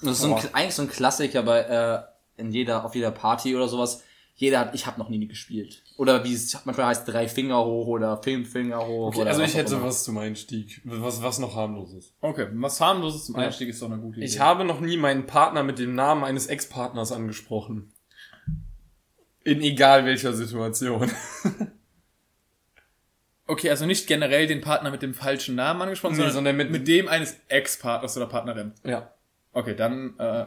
Das ist so ein, eigentlich so ein Klassiker bei äh, in jeder auf jeder Party oder sowas. Jeder hat, ich habe noch nie gespielt. Oder wie es manchmal heißt, drei Finger hoch oder fünf Finger hoch. Okay, oder also ich hätte was zum Einstieg, was, was noch harmlos ist. Okay, was harmloses zum Ja. Einstieg ist doch eine gute Idee. Ich habe noch nie meinen Partner mit dem Namen eines Ex-Partners angesprochen. In egal welcher Situation. okay, also nicht generell den Partner mit dem falschen Namen angesprochen, Nee, sondern, sondern mit- mit dem eines Ex-Partners oder Partnerin. Ja. Okay, dann äh,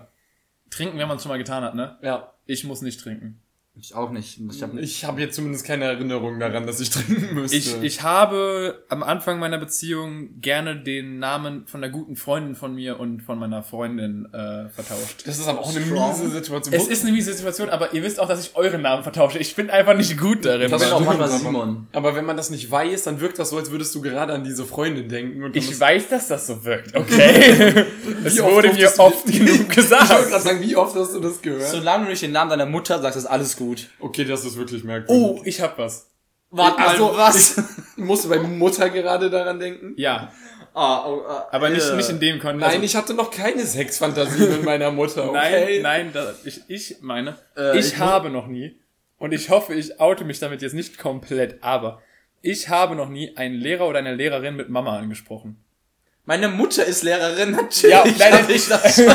trinken, wenn man es schon mal getan hat, ne? Ja. Ich muss nicht trinken. Ich auch nicht. Ich hab, habe jetzt zumindest keine Erinnerung daran, dass ich trinken müsste. Ich, ich habe am Anfang meiner Beziehung gerne den Namen von einer guten Freundin von mir und von meiner Freundin äh, vertauscht. das ist aber auch eine Strong. miese Situation. Es ist eine miese Situation, aber ihr wisst auch, dass ich euren Namen vertausche. Ich bin einfach nicht gut darin. Das bin auch manchmal aber- Simon. Aber wenn man das nicht weiß, dann wirkt das so, als würdest du gerade an diese Freundin denken. Ich ist- weiß, dass das so wirkt, okay? es wurde mir oft genug Ich wollte gesagt. gerade sagen, wie oft hast du das gehört? Solange du nicht den Namen deiner Mutter sagst, ist alles gut. Okay, das ist wirklich merkwürdig. Oh, ich hab was. Warte mal, Also, was? Ich musste bei Mutter gerade daran denken. Ja, ah, oh, ah, aber nicht, äh. nicht in dem Kontext. Nein, Also- ich hatte noch keine Sexfantasie mit meiner Mutter, okay? Nein, nein, da, ich, ich meine, Äh, ich ich habe noch nie, und ich hoffe, ich oute mich damit jetzt nicht komplett, aber ich habe noch nie einen Lehrer oder eine Lehrerin mit Mama angesprochen. Meine Mutter ist Lehrerin, natürlich. Ja, nein, hab ich das schon.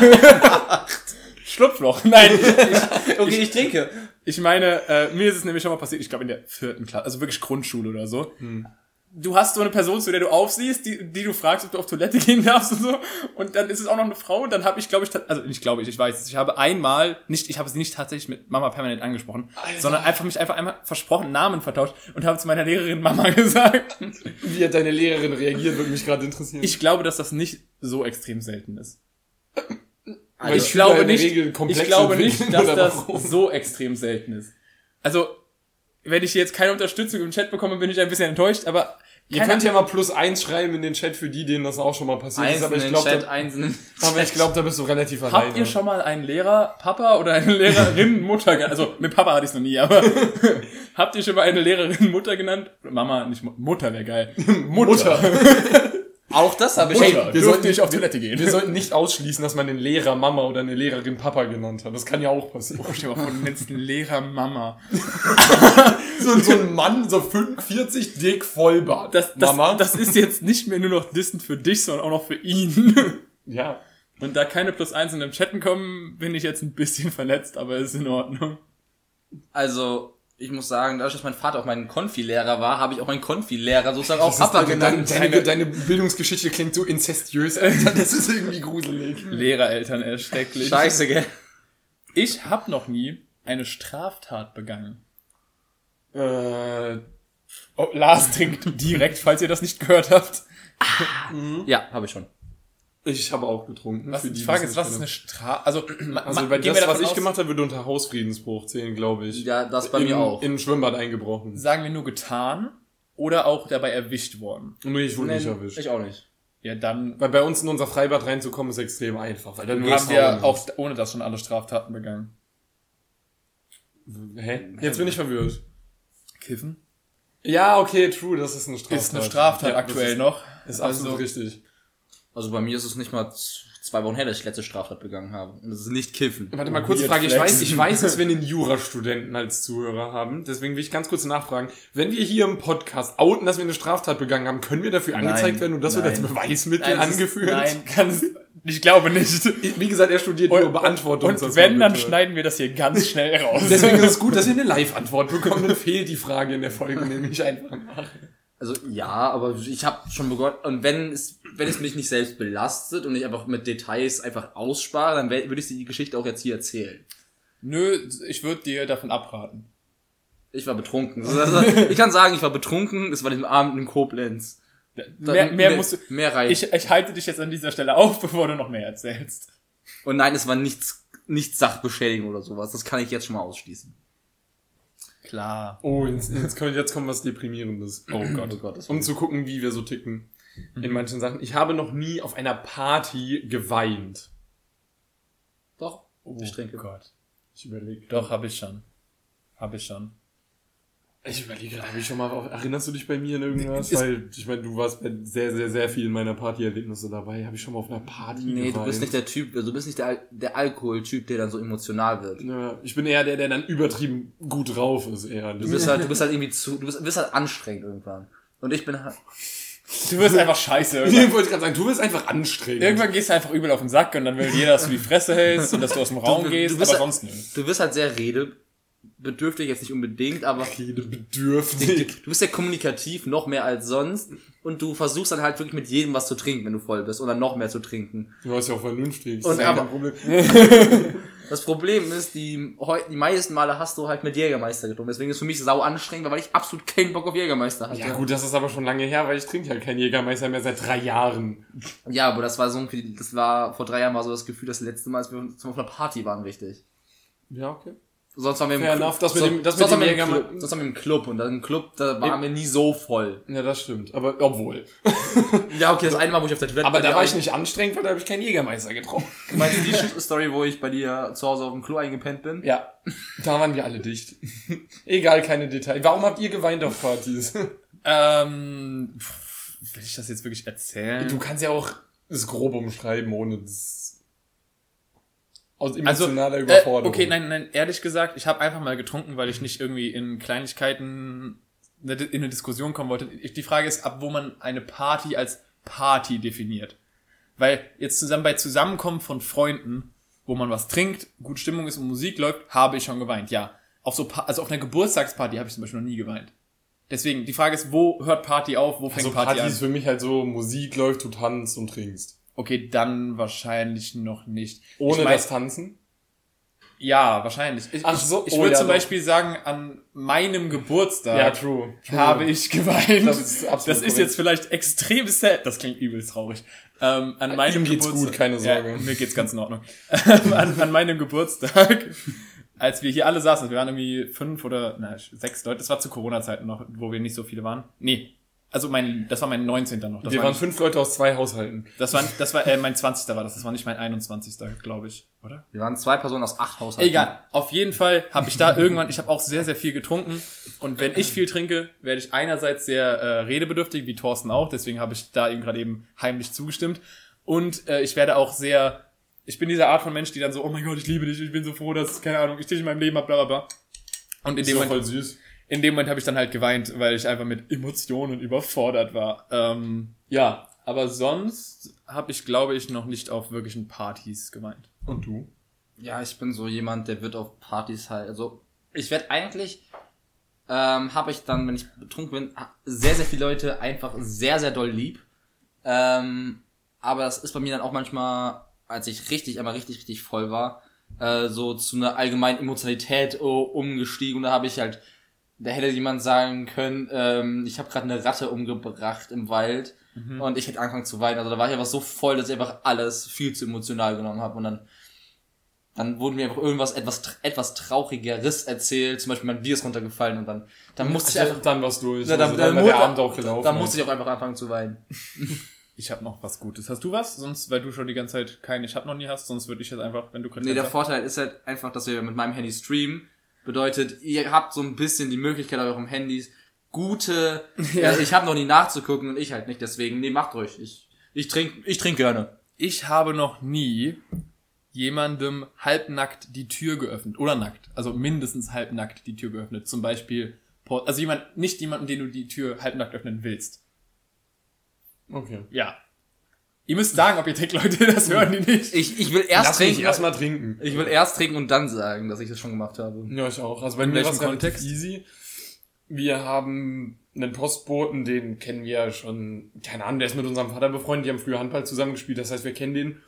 Schlupfloch. Nein, ich, Okay, ich trinke. Ich meine, äh, mir ist es nämlich schon mal passiert, ich glaube in der vierten Klasse, also wirklich Grundschule oder so. Du hast so eine Person, zu der du aufsiehst, die, die du fragst, ob du auf Toilette gehen darfst und so. Und dann ist es auch noch eine Frau. Und dann habe ich, glaube ich, also nicht glaube ich, ich weiß es. Ich habe einmal nicht, ich habe sie nicht tatsächlich mit Mama permanent angesprochen, sondern einfach mich einfach einmal versprochen, Namen vertauscht und habe zu meiner Lehrerin Mama gesagt. Wie hat deine Lehrerin reagiert, würde mich gerade interessieren. Ich glaube, dass das nicht so extrem selten ist. Weil ich glaube nicht, ich glaube nicht, dass das so extrem selten ist. Also, wenn ich jetzt keine Unterstützung im Chat bekomme, bin ich ein bisschen enttäuscht, aber Ihr könnt ja mal plus eins schreiben in den Chat für die, denen das auch schon mal passiert ist, aber ich in glaube, Chat, da, einzeln in aber ich glaube, da bist du relativ alleine. Habt ihr schon mal einen Lehrer, Papa oder eine Lehrerin, Mutter, also mit Papa hatte ich es noch nie, aber habt ihr schon mal eine Lehrerin, Mutter genannt? Mama, nicht Mu- Mutter wäre geil. Mutter. Auch das habe ich. Mutter. wir sollten- nicht auf Toilette gehen. Wir sollten nicht ausschließen, dass man den Lehrer Mama oder eine Lehrerin Papa genannt hat. Das kann ja auch passieren. Oh, stell mal vor, du nennst einen Lehrer Mama. So, so ein Mann, so 45, dick, Vollbart. Das, das, Mama? das ist jetzt nicht mehr nur noch dissend für dich, sondern auch noch für ihn. ja. Und da keine plus eins in dem Chatten kommen, bin ich jetzt ein bisschen verletzt, aber ist in Ordnung. Also, ich muss sagen, dadurch, dass mein Vater auch mein Konfi-Lehrer war, habe ich auch meinen Konfi-Lehrer sozusagen auch Papa deine, genannt. deine, deine, deine Bildungsgeschichte klingt so inzestiös, Alter. Das ist irgendwie gruselig. Lehrereltern erschrecklich. Scheiße, gell? Ich habe noch nie eine Straftat begangen. Äh, Oh, Lars trinkt direkt, falls ihr das nicht gehört habt. Ja, habe ich schon. Ich habe auch getrunken. Was, Für die die, Frage ist, was nicht ist eine Strafe? Also, Also bei das, was ich aus, gemacht habe, würde unter Hausfriedensbruch zählen, glaube ich. Ja, das bei in, mir auch. In ein Schwimmbad eingebrochen. Sagen wir nur getan oder auch dabei erwischt worden? Nee, ich wurde nicht Nee, erwischt. Ich auch nicht. Ja, dann Weil bei uns in unser Freibad reinzukommen ist extrem einfach. Weil dann haben wir auch ohne das schon alle Straftaten begangen. Hä? Jetzt bin ich verwirrt. Kiffen? Ja, okay, true, das ist eine Straftat. Ist eine Straftat Ja, aktuell ist, noch. Ist absolut Also, richtig. Also bei mir ist es nicht mal zwei Wochen her, dass ich letzte Straftat begangen habe. Und das ist nicht Kiffen. Warte mal, kurze Frage. Ich weiß, ich weiß, dass wir einen Jurastudenten als Zuhörer haben. Deswegen will ich ganz kurz nachfragen. Wenn wir hier im Podcast outen, dass wir eine Straftat begangen haben, können wir dafür angezeigt werden und das wird als nein. Beweismittel Nein, es ist- angeführt? Nein, kannst, ich glaube nicht. Wie gesagt, er studiert nur Beantwortung. Und wenn, dann schneiden wir das hier ganz schnell raus. Deswegen ist es gut, dass wir eine Live-Antwort bekommen. Dann fehlt die Frage in der Folge nämlich einfach nach. Also ja, aber ich habe schon begonnen. Und wenn es, wenn es mich nicht selbst belastet und ich einfach mit Details einfach ausspare, dann würde ich die Geschichte auch jetzt hier erzählen. Nö, ich würde dir davon abraten. Ich war betrunken. Also, ich kann sagen, ich war betrunken. Es war den Abend in Koblenz. Da- Mehr, mehr musst du. Mehr reicht. Ich, ich halte dich jetzt an dieser Stelle auf, bevor du noch mehr erzählst. Und nein, es war nichts, nichts Sachbeschädigung oder sowas. Das kann ich jetzt schon mal ausschließen. Klar. Oh, jetzt, jetzt, kommt, jetzt kommt was Deprimierendes. Oh Gott. Oh Gott, um zu gucken, wie wir so ticken in manchen Sachen. Ich habe noch nie auf einer Party geweint. Doch. ich trinke. Gott. Ich überlege. Doch, habe ich schon. Habe ich schon. Ich überlege, habe ich schon mal auf, erinnerst du dich bei mir an irgendwas? Ist- Weil, ich meine, du warst bei sehr, sehr, sehr vielen meiner Partyerlebnisse dabei. Habe ich schon mal auf einer Party Nee, du geweint? bist nicht der Typ, also du bist nicht der, der Alkoholtyp, der dann so emotional wird. Ja, ich bin eher der, der dann übertrieben gut drauf ist, eher. Du bist halt, du bist halt irgendwie zu, du bist, du bist halt anstrengend irgendwann. Und ich bin halt, Du wirst einfach scheiße. Ich Irgendwann, wollte gerade sagen, du bist einfach anstrengend. irgendwann gehst du einfach übel auf den Sack und dann will jeder, dass du die Fresse hältst und dass du aus dem Raum du gehst, bist aber halt- sonst nö. du bist halt sehr redebedürftig, jetzt nicht unbedingt, aber Redebedürftig. du bist ja kommunikativ noch mehr als sonst und du versuchst dann halt wirklich mit jedem was zu trinken, wenn du voll bist oder noch mehr zu trinken. Du warst ja auch vernünftig. Und ist aber- kein Problem. Das Problem ist, die, die meisten Male hast du halt mit Jägermeister getrunken. Deswegen ist es für mich sau anstrengend, weil ich absolut keinen Bock auf Jägermeister hatte. Ja gut, das ist aber schon lange her, weil ich trinke ja keinen Jägermeister mehr seit drei Jahren. Ja, aber das war so ein, das war vor drei Jahren war so das Gefühl, das letzte Mal, als wir auf einer Party waren, richtig. Ja, okay. Sonst waren wir im Fair Club. enough, das mit so- dem- das mit sonst dem waren wir im Jägerme- Club. Sonst waren wir im Club und dann im Club, da waren wir nie so voll. Ja, das stimmt. Aber obwohl. Ja, okay, das eine Mal, wo ich auf der Toilette Aber da war ich nicht anstrengend, weil da habe ich keinen Jägermeister getroffen. Meinst du die Story, wo ich bei dir zu Hause auf dem Klo eingepennt bin? Ja, da waren wir alle dicht. Egal, keine Details. Warum habt ihr geweint auf Partys? Ähm, pff, will ich das jetzt wirklich erzählen? Du kannst ja auch es grob umschreiben, ohne das aus Also, emotionaler äh, Überforderung. okay, nein, nein, ehrlich gesagt, ich habe einfach mal getrunken, weil ich nicht irgendwie in Kleinigkeiten in eine Diskussion kommen wollte. Die Frage ist, ab wo man eine Party als Party definiert. Weil jetzt zusammen bei Zusammenkommen von Freunden, wo man was trinkt, gut Stimmung ist und Musik läuft, habe ich schon geweint, ja. Auf so Pa- also auf einer Geburtstagsparty habe ich zum Beispiel noch nie geweint. Deswegen, die Frage ist, wo hört Party auf, wo fängt Also Party Party an? ist für mich halt so, Musik läuft, du tanzt und trinkst. Okay, dann wahrscheinlich noch nicht. Ohne ich mein, das Tanzen? Ja, wahrscheinlich. Ich, Ach ich- so, ich oh würde ja, zum doch. Beispiel sagen, an meinem Geburtstag true. habe ich geweint. Das ist absolut Das ist korrekt. jetzt vielleicht extrem sad. Das klingt übel traurig. Ähm, an meinem Ihm geht's Geburtstag, gut, keine Sorge. Ja, mir geht's ganz in Ordnung. An, an meinem Geburtstag, als wir hier alle saßen, wir waren irgendwie fünf oder na, sechs Leute, das war zu Corona-Zeiten noch, wo wir nicht so viele waren. Nee, Also mein, das war mein 19. noch. Das Wir war waren nicht, fünf Leute aus zwei Haushalten. das war, das war äh, mein 20. war das. Das war nicht mein 21. glaube ich, oder? Wir waren zwei Personen aus acht Haushalten. Egal. Auf jeden Fall habe ich da irgendwann, ich habe auch sehr, sehr viel getrunken. Und wenn ich viel trinke, werde ich einerseits sehr äh, redebedürftig, wie Thorsten auch. Deswegen habe ich da eben gerade eben heimlich zugestimmt. Und äh, ich werde auch sehr, ich bin diese Art von Mensch, die dann so, oh mein Gott, ich liebe dich, ich bin so froh, dass, keine Ahnung, ich dich in meinem Leben habe, bla bla bla. Und in Ist dem doch Moment, voll süß. In dem Moment habe ich dann halt geweint, weil ich einfach mit Emotionen überfordert war. Ähm, ja, aber sonst habe ich, glaube ich, noch nicht auf wirklichen Partys geweint. Und du? Ja, ich bin so jemand, der wird auf Partys halt, also ich werde eigentlich, ähm, habe ich dann, wenn ich betrunken bin, sehr, sehr viele Leute einfach sehr, sehr doll lieb. Ähm, aber das ist bei mir dann auch manchmal, als ich richtig, einmal richtig, richtig voll war, äh, so zu einer allgemeinen Emotionalität oh, umgestiegen und da habe ich halt, da hätte jemand sagen können, ähm, ich habe gerade eine Ratte umgebracht im Wald und ich hätte angefangen zu weinen. Also da war ich einfach so voll, dass ich einfach alles viel zu emotional genommen habe und dann dann wurde mir einfach irgendwas etwas etwas traurigeres erzählt, zum Beispiel mein Bier ist runtergefallen und dann dann musste ich einfach dann was durch. Ja, also dann, dann, mu- der Abend auch gelaufen. dann musste ich auch einfach anfangen zu weinen. Ich habe noch was Gutes. Hast du was? Sonst, weil du schon die ganze Zeit kein Ich hab noch nie hast, sonst würde ich jetzt einfach, wenn du gerade Nee, der Vorteil ist halt einfach, dass wir mit meinem Handy streamen. Bedeutet, ihr habt so ein bisschen die Möglichkeit auf eurem Handys gute, Ja. äh, ich habe noch nie nachzugucken und ich halt nicht, deswegen, nee, macht ruhig. Ich, ich trink, ich trink gerne. Ich habe noch nie jemandem halbnackt die Tür geöffnet. Oder nackt. Also mindestens halbnackt die Tür geöffnet. Zum Beispiel, also jemand, nicht jemanden, den du die Tür halbnackt öffnen willst. Okay. Ja. Ihr müsst sagen, ob ihr trinkt, Leute, das hören die nicht. Ich, ich will erst Lass mich trinken. erstmal trinken. Ich will erst trinken und dann sagen, dass ich das schon gemacht habe. Ja, ich auch. Also bei In mir war es Kontext? easy. Wir haben einen Postboten, den kennen wir ja schon, keine Ahnung, der ist mit unserem Vater befreundet, die haben früher Handball zusammengespielt, das heißt, wir kennen den.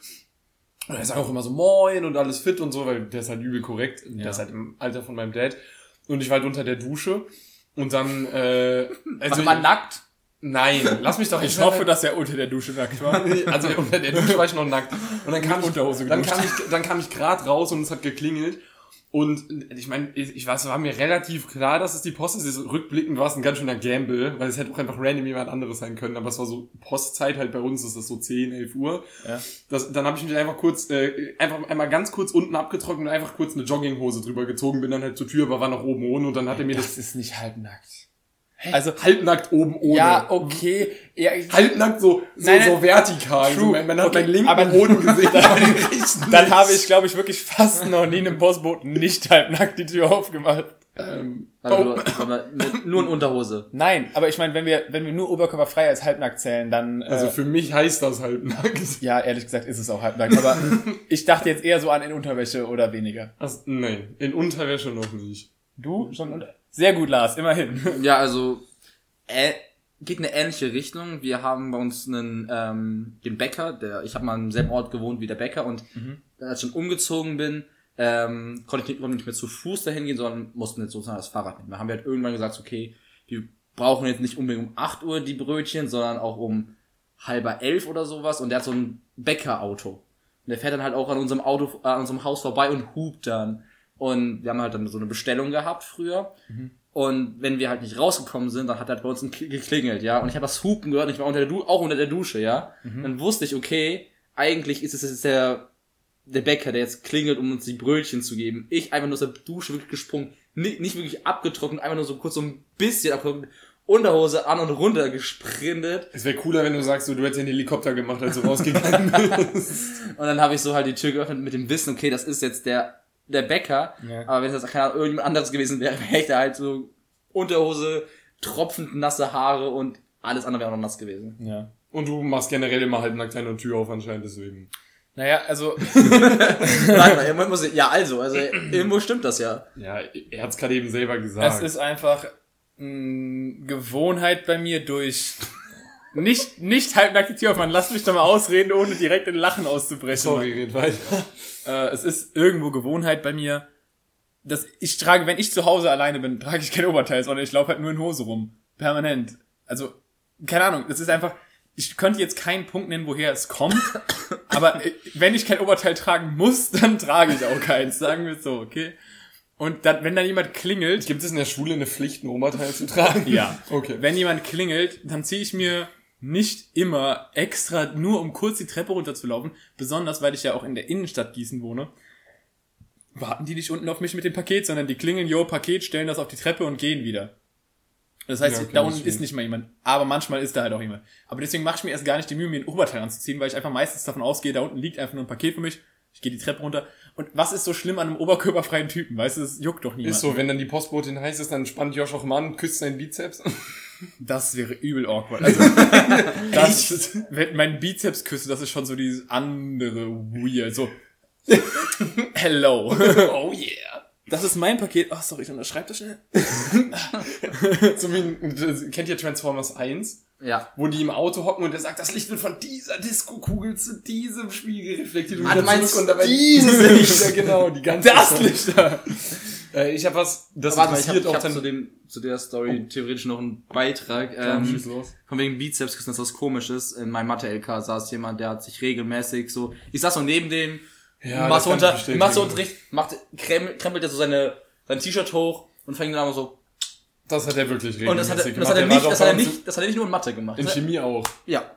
Und er sagt auch immer so moin und alles fit und so, weil der ist halt übel korrekt. Der ist halt im Alter von meinem Dad. Und ich war halt unter der Dusche. Und dann, äh, also, Also man nackt. Nein, lass mich doch, Ich hoffe, dass er unter der Dusche nackt war. also unter der Dusche war ich noch nackt. Und dann kam ich, Unterhose dann kam ich, dann kam ich gerade raus und es hat geklingelt. Und ich meine, ich, weiß, es war mir relativ klar, dass es die Post ist. Rückblickend war es ein ganz schöner Gamble, weil es hätte auch einfach random jemand anderes sein können. Aber es war so Postzeit halt bei uns, ist das so 10, 11 Uhr. Ja. Das, dann habe ich mich einfach kurz, äh, einfach einmal ganz kurz unten abgetrocknet und einfach kurz eine Jogginghose drüber gezogen, bin dann halt zur Tür, aber war noch oben ohne und dann hat er mir das, ist nicht halbnackt. Also, halbnackt oben ohne. ja, okay. Ja, Halbnackt so, so, Nein, so vertikal. True. So, man, man hat Okay, meinen linken aber- Boden gesehen. dann habe ich, glaube ich, wirklich fast noch nie einem Postboten nicht halbnackt die Tür aufgemacht. ähm, Also, aber mit, nur in Unterhose. Nein, aber ich meine, wenn wir, wenn wir nur oberkörperfrei als halbnackt zählen, dann, Also äh, für mich heißt das halbnackt. ja, ehrlich gesagt ist es auch halbnackt. Aber ich dachte jetzt eher so an in Unterwäsche oder weniger. Also, nein, in Unterwäsche noch nicht. Du schon unter? Sehr gut, Lars, immerhin. Ja, also äh, geht eine ähnliche Richtung. Wir haben bei uns einen ähm, den Bäcker, der ich habe mal im selben Ort gewohnt wie der Bäcker und als ich dann umgezogen bin, ähm, konnte ich nicht, mehr zu Fuß dahin gehen, sondern mussten jetzt sozusagen das Fahrrad mitnehmen. Haben wir halt irgendwann gesagt, okay, wir brauchen jetzt nicht unbedingt um 8 Uhr die Brötchen, sondern auch um halber elf oder sowas und der hat so ein Bäckerauto. Und der fährt dann halt auch an unserem Auto, äh, an unserem Haus vorbei und hupt dann. Und wir haben halt dann so eine Bestellung gehabt früher. Und wenn wir halt nicht rausgekommen sind, dann hat er halt bei uns geklingelt, ja. Und ich habe das Hupen gehört, und ich war unter der du auch unter der Dusche, ja. Dann wusste ich, okay, eigentlich ist es jetzt der, der Bäcker, der jetzt klingelt, um uns die Brötchen zu geben. Ich einfach nur aus der Dusche wirklich gesprungen, nicht, nicht wirklich abgetrocknet, einfach nur so kurz so ein bisschen abgetrocknet, Unterhose an und runter gesprintet. Es wäre cooler, wenn du sagst, so, du hättest den Helikopter gemacht, als du rausgegangen bist. Und dann habe ich so halt die Tür geöffnet mit dem Wissen, okay, das ist jetzt der, der Bäcker. Ja. Aber wenn es jetzt keine Ahnung, irgendjemand anderes gewesen wäre, wäre ich da halt so Unterhose, tropfend nasse Haare und alles andere wäre auch noch nass gewesen. Ja. Und du machst generell immer halbnackt deine Tür auf anscheinend, deswegen. Naja, also, Warte mal, muss ich, ja also, also irgendwo stimmt das ja. Ja, er hat's gerade eben selber gesagt. es ist einfach mh, Gewohnheit bei mir durch nicht, nicht halbnackt die Tür aufmachen. Lass mich doch mal ausreden, ohne direkt in Lachen auszubrechen. Sorry, red weiter. Äh, es ist irgendwo Gewohnheit bei mir, dass ich trage, wenn ich zu Hause alleine bin, trage ich kein Oberteil, sondern ich laufe halt nur in Hose rum. Permanent. Also, keine Ahnung, das ist einfach, ich könnte jetzt keinen Punkt nennen, woher es kommt, aber äh, wenn ich kein Oberteil tragen muss, dann trage ich auch keins, sagen wir so, okay? Und dann, wenn dann jemand klingelt, Gibt es in der Schule eine Pflicht, ein Oberteil zu tragen? ja, Okay. wenn jemand klingelt, dann ziehe ich mir nicht immer extra, nur um kurz die Treppe runterzulaufen, besonders weil ich ja auch in der Innenstadt Gießen wohne, warten die nicht unten auf mich mit dem Paket, sondern die klingeln, yo, Paket, stellen das auf die Treppe und gehen wieder. Das heißt, Ja, da das unten ist nicht mal jemand, aber manchmal ist da halt auch jemand. Aber deswegen mache ich mir erst gar nicht die Mühe, mir ein Oberteil anzuziehen, weil ich einfach meistens davon ausgehe, da unten liegt einfach nur ein Paket für mich, ich gehe die Treppe runter. Und was ist so schlimm an einem oberkörperfreien Typen? Weißt du, es juckt doch niemand. Ist so, wenn dann die Postbotin heiß ist, dann spannt Josh auch mal an, küsst seinen Bizeps. Das wäre übel awkward. Also, das, wenn mein Bizeps küsse, das ist schon so dieses andere weird. So, hello. oh yeah. Das ist mein Paket. Ach, sorry, ich unterschreibe das schnell. So wie, kennt ihr Transformers 1? Ja. Wo die im Auto hocken und der sagt, das Licht wird von dieser Disco-Kugel zu diesem Spiegel reflektiert. Und Ah, du meinst und dabei dieses Licht? Ja, genau, die ganze Das. Licht da. Äh, ich habe was, das Warte mal, ich interessiert hab auch zu, dann... dem, zu der Story theoretisch noch einen Beitrag. Ähm, von wegen Bizepsküssen, das was komisches. In meinem Mathe-LK saß jemand, der hat sich regelmäßig so, ich saß so neben dem, Ja, das kann ich unter, machst du Unterricht, macht, krem, krempelt er so seine, sein T-Shirt hoch und fängt dann aber so, Das hat er wirklich regelmäßig und das hat er, das gemacht. hat er nicht, das hat er nicht, das hat er nicht nur in Mathe gemacht. In Das Chemie auch. Ja.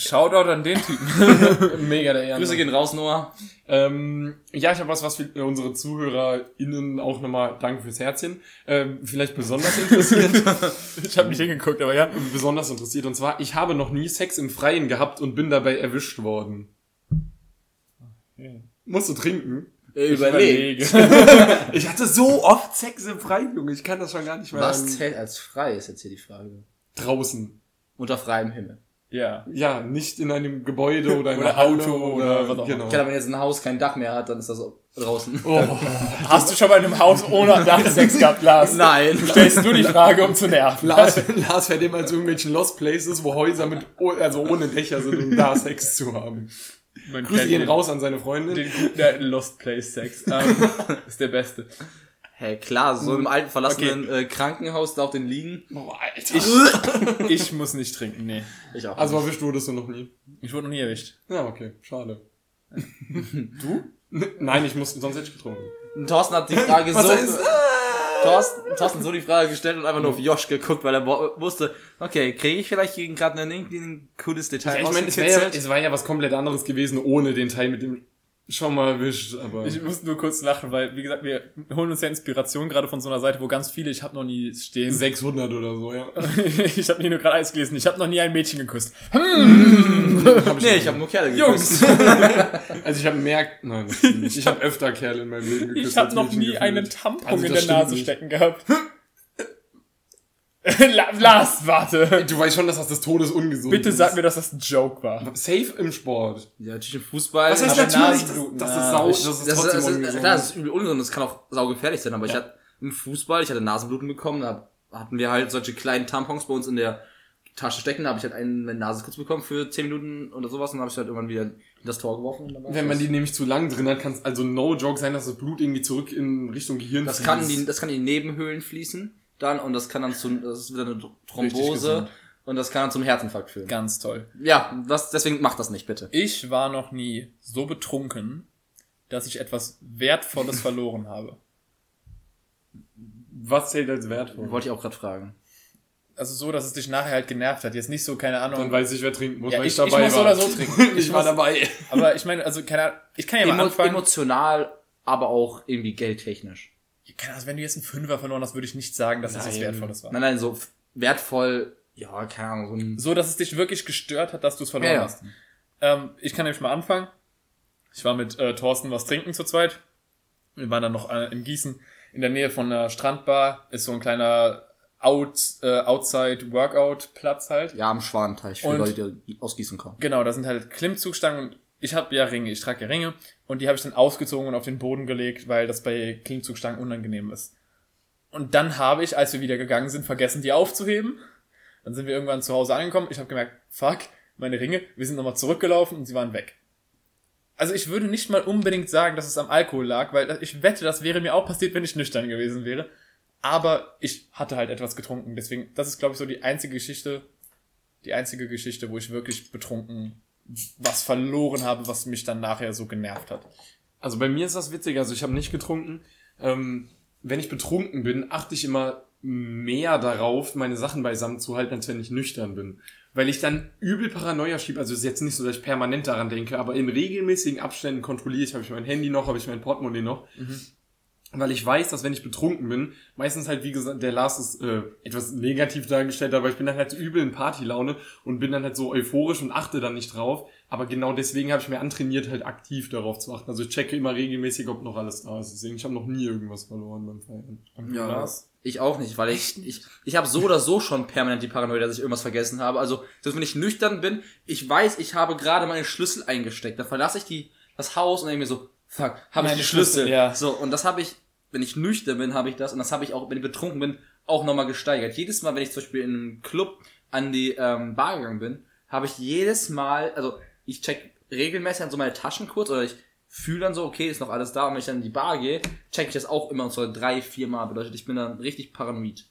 Shoutout an den Typen. Mega der Ehrenmann. Grüße gehen raus, Noah. Ähm, ja, ich habe was, was für unsere ZuhörerInnen auch nochmal, danke fürs Herzchen, ähm, vielleicht besonders interessiert. Ich habe nicht hingeguckt, aber ja. besonders interessiert. Und zwar, ich habe noch nie Sex im Freien gehabt und bin dabei erwischt worden. Musst du trinken? Überleg. Ich hatte so oft Sex im Freien, Junge. Ich kann das schon gar nicht mehr. Was zählt als frei, ist jetzt hier die Frage. draußen. Unter freiem Himmel. Ja. Ja, nicht in einem Gebäude oder in Oder Halle Auto oder was auch genau. Klar, wenn jetzt ein Haus kein Dach mehr hat, dann ist das draußen. Oh, Hast du schon mal in einem Haus ohne Dach Sex gehabt, Lars? Nein. Stellst du die Frage, um zu nerven. Lars, Lars fährt immer zu irgendwelchen Lost Places, wo Häuser mit, also ohne Dächer sind, um da Sex zu haben. Man Grüße gehen raus an seine Freundin. Den guten Lost Place Sex. Ähm, ist der beste. Hey, klar, so im alten verlassenen äh, Krankenhaus da auf den Liegen. Oh, Alter. Ich muss nicht trinken, nee. Ich auch. Also erwischt wurdest du noch nie. Ich wurde noch nie erwischt. Ja, okay, schade. Du? Nein, ich muss, sonst hätte ich getrunken. Thorsten hat die Frage so. Thorsten, Thorsten so die Frage gestellt und einfach nur auf Josh geguckt, weil er wusste, okay, kriege ich vielleicht gegen gerade ein irgendwie ein cooles Detail Ja, ich meine, es, ja, es war ja was komplett anderes gewesen, ohne den Teil mit dem schon mal erwischt, aber. Ich muss nur kurz lachen, weil, wie gesagt, wir holen uns ja Inspiration gerade von so einer Seite, wo ganz viele, ich habe noch nie stehen. 600 oder so, ja. ich habe nie nur gerade eins gelesen. Ich habe noch nie ein Mädchen geküsst. Nee, ich habe nur Kerle geküsst. Also ich habe mehr, nein, das stimmt nicht. Ich habe öfter Kerle in meinem Leben geküsst. Ich habe noch nie gefühlt. einen Tampon Also in der Nase nicht. stecken gehabt. La- Lars, warte. Du weißt schon, dass das des Todes ungesund Bitte ist. sag mir, dass das ein Joke war. Safe im Sport. Ja, natürlich im Fußball. Was heißt aber natürlich? Das, Nasenbluten, das na, ist sau, ich- das ist das ist, trotzdem das ist, ungesund. klar, das ist übel ungesund, das kann auch saugefährlich sein, aber ich hatte im Fußball, ich hatte Nasenbluten bekommen, da hatten wir halt solche kleinen Tampons bei uns in der Tasche stecken, da habe ich halt einen meine Nase kurz bekommen für 10 Minuten oder sowas und dann habe ich halt irgendwann wieder in das Tor geworfen. Und dann war's Wenn man das. die nämlich zu lang drin hat, kann es also no joke sein, dass das Blut irgendwie zurück in Richtung Gehirn das fließt. kann, die, das kann in die Nebenhöhlen fließen dann und das kann dann zu, das ist wieder eine Thrombose und das kann dann zum Herzinfarkt führen. Ganz toll. Ja, das, deswegen macht das nicht bitte. Ich war noch nie so betrunken, dass ich etwas Wertvolles verloren habe. Was zählt als wertvoll? Wollte ich auch gerade fragen. Also so, dass es dich nachher halt genervt hat. Jetzt nicht so, keine Ahnung. Dann weiß ich, wer trinken muss, Ja, weil ich- ich, ich dabei muss war. oder so trinken. ich Ich war muss- dabei. aber ich meine, also keine Ahnung, ich kann ja mal Emo anfangen. emotional, aber auch irgendwie geldtechnisch. Keine Ahnung, wenn du jetzt einen Fünfer verloren hast, würde ich nicht sagen, dass es was Nein. Wertvolles war. Nein, nein, so wertvoll, ja, keine Ahnung, so ein So, dass es dich wirklich gestört hat, dass du es verloren Ja, ja. hast. Ähm, ich kann nämlich mal anfangen. Ich war mit äh, Thorsten was trinken zu zweit. Wir waren dann noch äh, in Gießen in der Nähe von einer Strandbar. Ist so ein kleiner Out, äh, Outside-Workout-Platz halt. Ja, am Schwanenteich, für Und- Leute, die aus Gießen kommen. Genau, da sind halt Klimmzugstangen und ich habe ja Ringe, ich trage ja Ringe und die habe ich dann ausgezogen und auf den Boden gelegt, weil das bei Klimmzugstangen unangenehm ist. Und dann habe ich, als wir wieder gegangen sind, vergessen, die aufzuheben. Dann sind wir irgendwann zu Hause angekommen. Ich habe gemerkt, fuck, meine Ringe, wir sind nochmal zurückgelaufen und sie waren weg. Also ich würde nicht mal unbedingt sagen, dass es am Alkohol lag, weil ich wette, das wäre mir auch passiert, wenn ich nüchtern gewesen wäre. Aber ich hatte halt etwas getrunken. Deswegen, das ist, glaube ich, so die einzige Geschichte, die einzige Geschichte, wo ich wirklich betrunken was verloren habe, was mich dann nachher so genervt hat. Also bei mir ist das witzig, also ich habe nicht getrunken. Ähm, wenn ich betrunken bin, achte ich immer mehr darauf, meine Sachen beisammen zu halten, als wenn ich nüchtern bin. Weil ich dann übel Paranoia schiebe. Also es ist jetzt nicht so, dass ich permanent daran denke, aber in regelmäßigen Abständen kontrolliere ich, habe ich mein Handy noch, habe ich mein Portemonnaie noch. Weil ich weiß, dass wenn ich betrunken bin, meistens halt, wie gesagt, der Lars ist äh, etwas negativ dargestellt, aber ich bin dann halt so übel in Partylaune und bin dann halt so euphorisch und achte dann nicht drauf. Aber genau deswegen habe ich mir antrainiert, halt aktiv darauf zu achten. Also ich checke immer regelmäßig, ob noch alles da ist. Deswegen, ich habe noch nie irgendwas verloren beim Feiern. Und Ja, Lars? ich auch nicht, weil ich, ich, ich habe so oder so schon permanent die Paranoia, dass ich irgendwas vergessen habe. Also, selbst wenn ich nüchtern bin, ich weiß, ich habe gerade meine Schlüssel eingesteckt. Dann verlasse ich die, das Haus und denke mir so, fuck, habe ich die Schlüssel. Schlüssel, ja. So, und das habe ich, wenn ich nüchtern bin, habe ich das. Und das habe ich auch, wenn ich betrunken bin, auch nochmal gesteigert. Jedes Mal, wenn ich zum Beispiel in einem Club an die ähm, Bar gegangen bin, habe ich jedes Mal, also ich check regelmäßig an so meine Taschen kurz oder ich fühle dann so, okay, ist noch alles da. Und wenn ich dann in die Bar gehe, check ich das auch immer so drei, vier Mal. Bedeutet, ich bin dann richtig paranoid.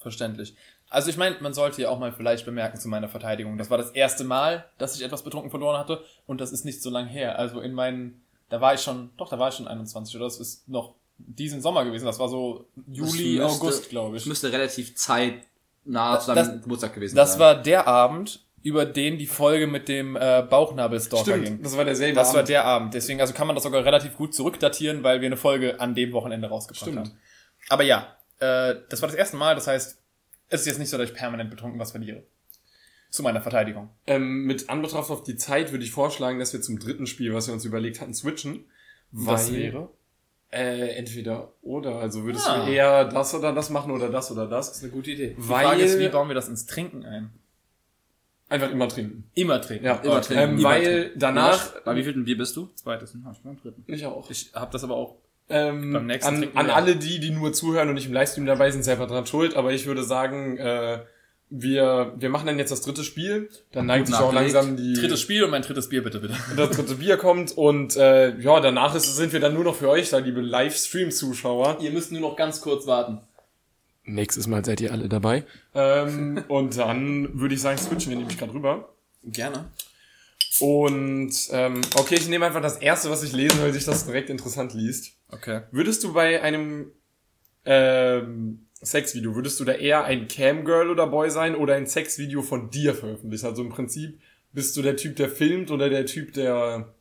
Verständlich. Also ich meine, man sollte ja auch mal vielleicht bemerken zu meiner Verteidigung. Das war das erste Mal, dass ich etwas betrunken verloren hatte und das ist nicht so lang her. Also in meinen, da war ich schon, doch, da war ich schon 21 oder das ist noch diesen Sommer gewesen. Das war so Juli, Das müsste- August, glaube ich. Müsste relativ zeitnah zu Das- deinem Geburtstag gewesen Das sein. war der Abend, über den die Folge mit dem äh, Bauchnabelstalker ging. das war derselbe Das war Abend. der Abend. Deswegen, also kann man das sogar relativ gut zurückdatieren, weil wir eine Folge an dem Wochenende rausgebracht Stimmt. haben. Aber ja, äh, das war das erste Mal. Das heißt, es ist jetzt nicht so, dass ich permanent betrunken was verliere. Zu meiner Verteidigung. Ähm, mit Anbetracht auf die Zeit würde ich vorschlagen, dass wir zum dritten Spiel, was wir uns überlegt hatten, switchen. Weil, Äh, entweder oder. Also würdest Ah. du eher das oder das machen oder das oder das? eine gute Idee. Die Weil Frage ist, wie bauen wir das ins Trinken ein? einfach immer trinken. Immer trinken. Ja, Immer trinken. Ähm, Immer weil danach. Bei wie vielten Bier bist du? Zweites. Ah, ich bin beim dritten. Ich auch. Ich habe das aber auch. Ähm, Beim nächsten an, trinken an alle die, die nur zuhören und nicht im Livestream dabei sind, selber dran schuld. Aber ich würde sagen, äh, wir, wir machen dann jetzt das dritte Spiel. Dann neigt sich auch langsam die, Drittes Spiel und mein drittes Bier bitte, bitte. das dritte Bier kommt. Und äh, ja, danach ist, sind wir dann nur noch für euch da, liebe Livestream-Zuschauer. Ihr müsst nur noch ganz kurz warten. Nächstes Mal seid ihr alle dabei. Ähm, und dann würde ich sagen, switchen wir nämlich gerade rüber. Gerne. Und ähm, okay, ich nehme einfach das erste, was ich lese, weil sich das direkt interessant liest. Okay. Würdest du bei einem ähm, Sexvideo, würdest du da eher ein Camgirl oder Boy sein oder ein Sexvideo von dir veröffentlichen? Also im Prinzip bist du der Typ, der filmt oder der Typ, der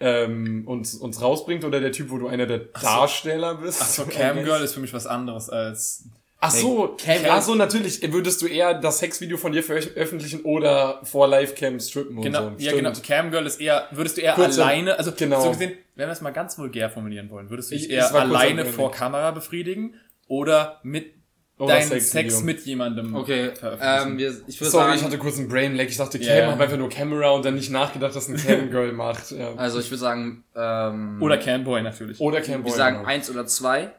ähm, uns, uns rausbringt oder der Typ, wo du einer der Darsteller bist? Achso, Camgirl ist für mich was anderes als. Ach so, Cam- Ach so, natürlich. Würdest du eher das Sexvideo von dir veröffentlichen oder vor Livecam strippen und Genau, so? ja, Stimmt. genau. Camgirl ist eher, würdest du eher Kurze- alleine, also genau. so gesehen, wenn wir es mal ganz vulgär formulieren wollen, würdest du dich Ich- eher alleine vor. Kamera befriedigen oder mit Oder deinem Sexvideo. Sex mit jemandem Okay, ähm, wir, ich würde Sorry, sagen, ich hatte kurz einen Brain Lag. Ich dachte, Cam, Ja, ja. hab einfach nur Camera und dann nicht nachgedacht, dass ein Camgirl macht. Ja. also ich würde sagen, ähm, oder Camboy natürlich. Oder Camboy. wir sagen genau. eins oder zwei,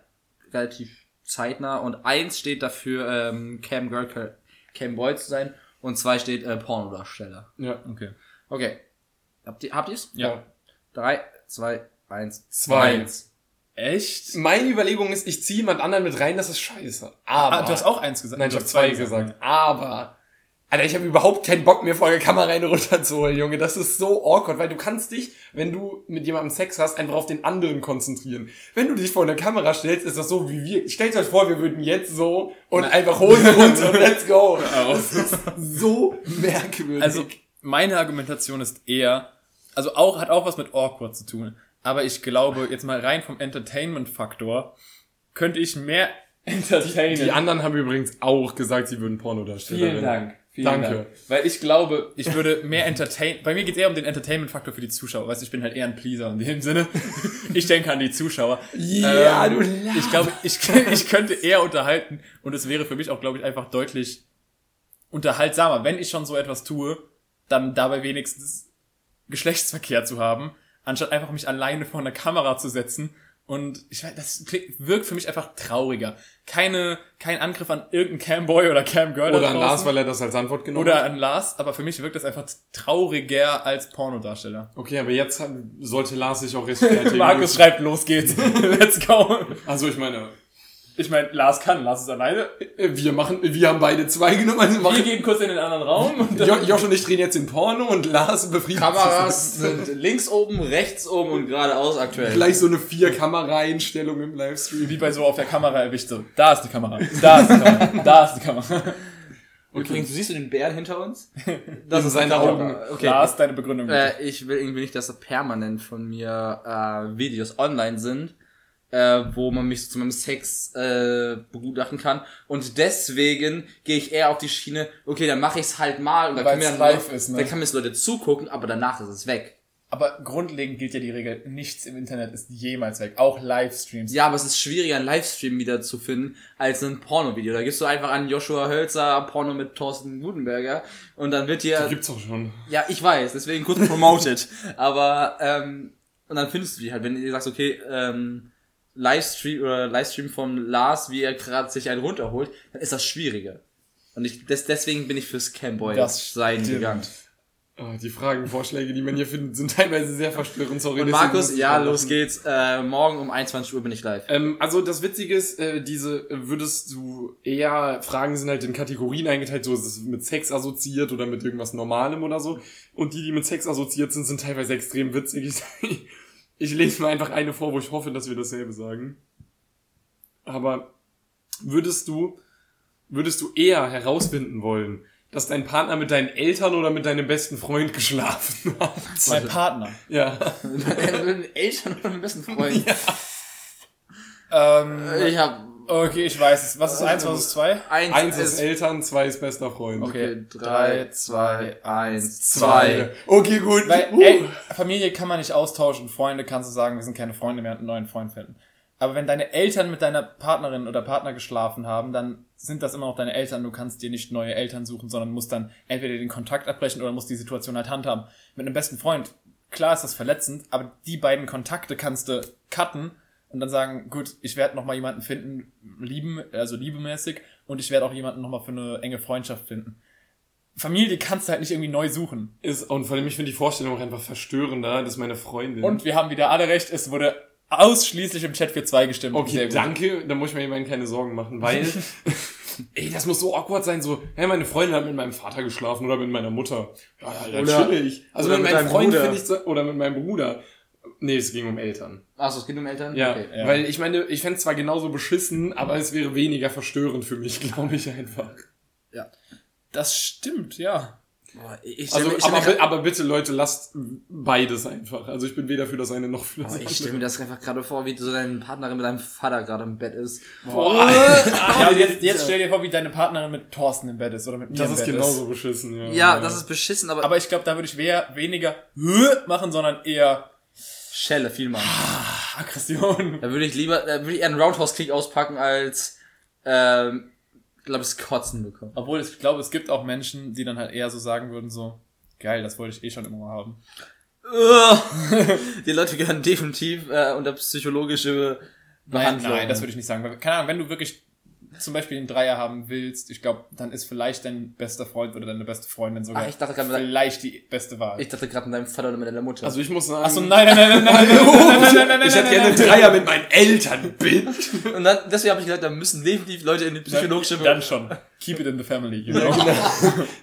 relativ zeitnah und eins steht dafür, ähm, Cam Girl, Cam Boy zu sein und zwei steht äh, Pornodarsteller. Ja. Okay. Okay, habt ihr habt ihr's? Ja. Drei, zwei, eins, Zwei. eins. Echt? Meine Überlegung ist, ich ziehe jemand anderen mit rein, das ist scheiße. Aber. Ah, du hast auch eins gesagt. Nein, ich habe zwei gesagt. Aber. Alter, ich habe überhaupt keinen Bock mehr vor der Kamera rein runterzuholen, Junge. Das ist so awkward, weil du kannst dich, wenn du mit jemandem Sex hast, einfach auf den anderen konzentrieren. Wenn du dich vor der Kamera stellst, ist das so wie wir. Stellt euch vor, wir würden jetzt so und einfach Hose runter und let's go. Das ist so merkwürdig. Also, meine Argumentation ist eher, also auch, hat auch was mit awkward zu tun. Aber ich glaube, jetzt mal rein vom Entertainment-Faktor, könnte ich mehr entertainen. die anderen haben übrigens auch gesagt, sie würden Pornodarsteller Vielen Dank. Vielen Danke. Dank. Weil ich glaube, ich würde mehr entertain. Bei mir geht es eher um den Entertainment-Faktor für die Zuschauer. Weißt du, ich bin halt eher ein Pleaser in dem Sinne. Ich denke an die Zuschauer. Ja, Ähm, du Ich glaube, ich, ich könnte eher unterhalten und es wäre für mich auch, glaube ich, einfach deutlich unterhaltsamer, wenn ich schon so etwas tue, dann dabei wenigstens Geschlechtsverkehr zu haben, anstatt einfach mich alleine vor einer Kamera zu setzen. Und ich weiß, das wirkt für mich einfach trauriger. Keine, kein Angriff an irgendeinen Camboy oder Camgirl. Oder an draußen. Lars, weil er das als Antwort genommen Oder hat. an Lars, aber für mich wirkt das einfach trauriger als Pornodarsteller. Okay, aber jetzt sollte Lars sich auch rechtfertigen. Markus schreibt, los geht's. Let's go. Also ich meine, Ich meine, Lars kann, Lars ist alleine. Äh, Wir machen, wir haben beide zwei genommen. Also Wir gehen kurz in den anderen Raum und Josh und ich drehen jetzt den Porno und Lars befriedigt Kameras sind links oben, rechts oben und geradeaus aktuell. Gleich so eine vier Kamera-Einstellung im Livestream. wie bei so auf der Kamera erwischt so. Da ist die Kamera, da ist die Kamera, da ist die Kamera. Übrigens, siehst du den Bären hinter uns? Das sind seine Augen. Okay. Lars, deine Begründung. bitte. Äh, ich will irgendwie nicht, dass da permanent von mir äh, Videos online sind, äh, wo man mich so zu meinem Sex äh, begutachten kann. Und deswegen gehe ich eher auf die Schiene, okay, dann mache ich es halt mal und dann Weil's können mir dann live ist, ne? dann kann mir das Leute zugucken, aber danach ist es weg. Aber grundlegend gilt ja die Regel, nichts im Internet ist jemals weg. Auch Livestreams. Ja, aber es ist schwieriger, einen Livestream wieder zu finden, als ein Porno-Video. Da gibst du einfach an Joshua Hölzer Porno mit Thorsten Gutenberger und dann wird dir Gibt's auch schon. Ja, ich weiß, deswegen kurz promoted. Aber, ähm, und dann findest du die halt, wenn du sagst, okay, ähm, Livestream oder Livestream von Lars, wie er gerade sich einen runterholt, dann ist das schwieriger. Und ich, des, deswegen bin ich fürs Camboy Das sein stimmt. gegangen. Oh, die Fragenvorschläge, die man hier findet, sind teilweise sehr verstörend. Sorry, Und Markus, ich ja, los geht's. Äh, morgen um 21 Uhr bin ich live. Ähm, also das Witzige ist, äh, diese äh, würdest du eher, Fragen sind halt in Kategorien eingeteilt, so ist es mit Sex assoziiert oder mit irgendwas Normalem oder so. Und die, die mit Sex assoziiert sind, sind teilweise extrem witzig. Ich, lese mal einfach eine vor, wo ich hoffe, dass wir dasselbe sagen. Aber würdest du, würdest du eher herausfinden wollen, dass dein Partner mit deinen Eltern oder mit deinem besten Freund geschlafen hat? Mein Partner. Ja. mit den Eltern und meinem besten Freund. Ähm, Ich hab okay, ich weiß es. Was ist eins, was ist zwei? eins, Eins ist ist Eltern, zwei ist bester Freund. Okay, Drei, zwei, eins, Zwei. zwei. Okay, gut. Weil, Uh. ey, Familie kann man nicht austauschen. Freunde kannst du sagen, wir sind keine Freunde, wir einen neuen Freund finden. Aber wenn deine Eltern mit deiner Partnerin oder Partner geschlafen haben, dann sind das immer noch deine Eltern. Du kannst dir nicht neue Eltern suchen, sondern musst dann entweder den Kontakt abbrechen oder musst die Situation halt handhaben. Mit einem besten Freund, klar ist das verletzend, aber die beiden Kontakte kannst du cutten und dann sagen, gut, ich werde noch mal jemanden finden, lieben, also liebemäßig, und ich werde auch jemanden noch mal für eine enge Freundschaft finden. Familie kannst du halt nicht irgendwie neu suchen. Ist, und vor allem, ich finde die Vorstellung auch einfach verstörender, dass meine Freundin. Und wir haben wieder alle recht, es wurde ausschließlich im Chat für zwei gestimmt. okay, danke, da muss ich mir jemanden keine Sorgen machen, weil. ey, das muss so awkward sein, so, hey, meine Freundin hat mit meinem Vater geschlafen oder mit meiner Mutter. Ja, Alter, Oder- chillig. Also oder mit mit meinem Freund finde ich oder mit meinem Bruder. Nee, es ging um Eltern. Achso, es geht um Eltern? Ja, Okay. Ja. weil ich meine, ich fände zwar genauso beschissen, aber es wäre weniger verstörend für mich, glaube ich einfach. Das stimmt, ja. Boah, ich Also, mir, aber, bi- aber bitte Leute, lasst beides einfach. Also ich bin weder für das eine noch für das boah, ich stell andere. mir das einfach gerade vor, wie so deine Partnerin mit deinem Vater gerade im Bett ist. Boah. ja jetzt, jetzt stell dir vor, wie deine Partnerin mit Thorsten im Bett ist oder mit mir Das im ist Bett genauso beschissen, ja. Ja, das ist beschissen, aber, Aber ich glaube, da würde ich wär, weniger machen, sondern eher Schelle, viel mal. Aggression. Da würde ich lieber, da würde ich eher einen Roundhouse-Kick auspacken, als, ähm, glaube ich, Kotzen bekommen. Obwohl ich glaube, es gibt auch Menschen, die dann halt eher so sagen würden, so, geil, das wollte ich eh schon immer mal haben. Die Leute gehören definitiv äh, unter psychologische Nein, Behandlung. nein, das würde ich nicht sagen. Weil, keine Ahnung, wenn du wirklich zum Beispiel einen Dreier haben willst, ich glaube, dann ist vielleicht dein bester Freund oder deine beste Freundin sogar Ach, ich dachte gerade mit- vielleicht die beste Wahl. Ich dachte gerade mit deinem Vater oder mit deiner Mutter. Also ich muss sagen, Achso, nein, nein, nein, nein, nein, nein, nein, nein, nein, nein, ich hätte nein, gerne nein, einen Dreier mit meinen Eltern, bitch. und dann, deswegen habe ich gesagt, da müssen definitiv Leute in die psychologische Dann schon. Keep it in the family, you know?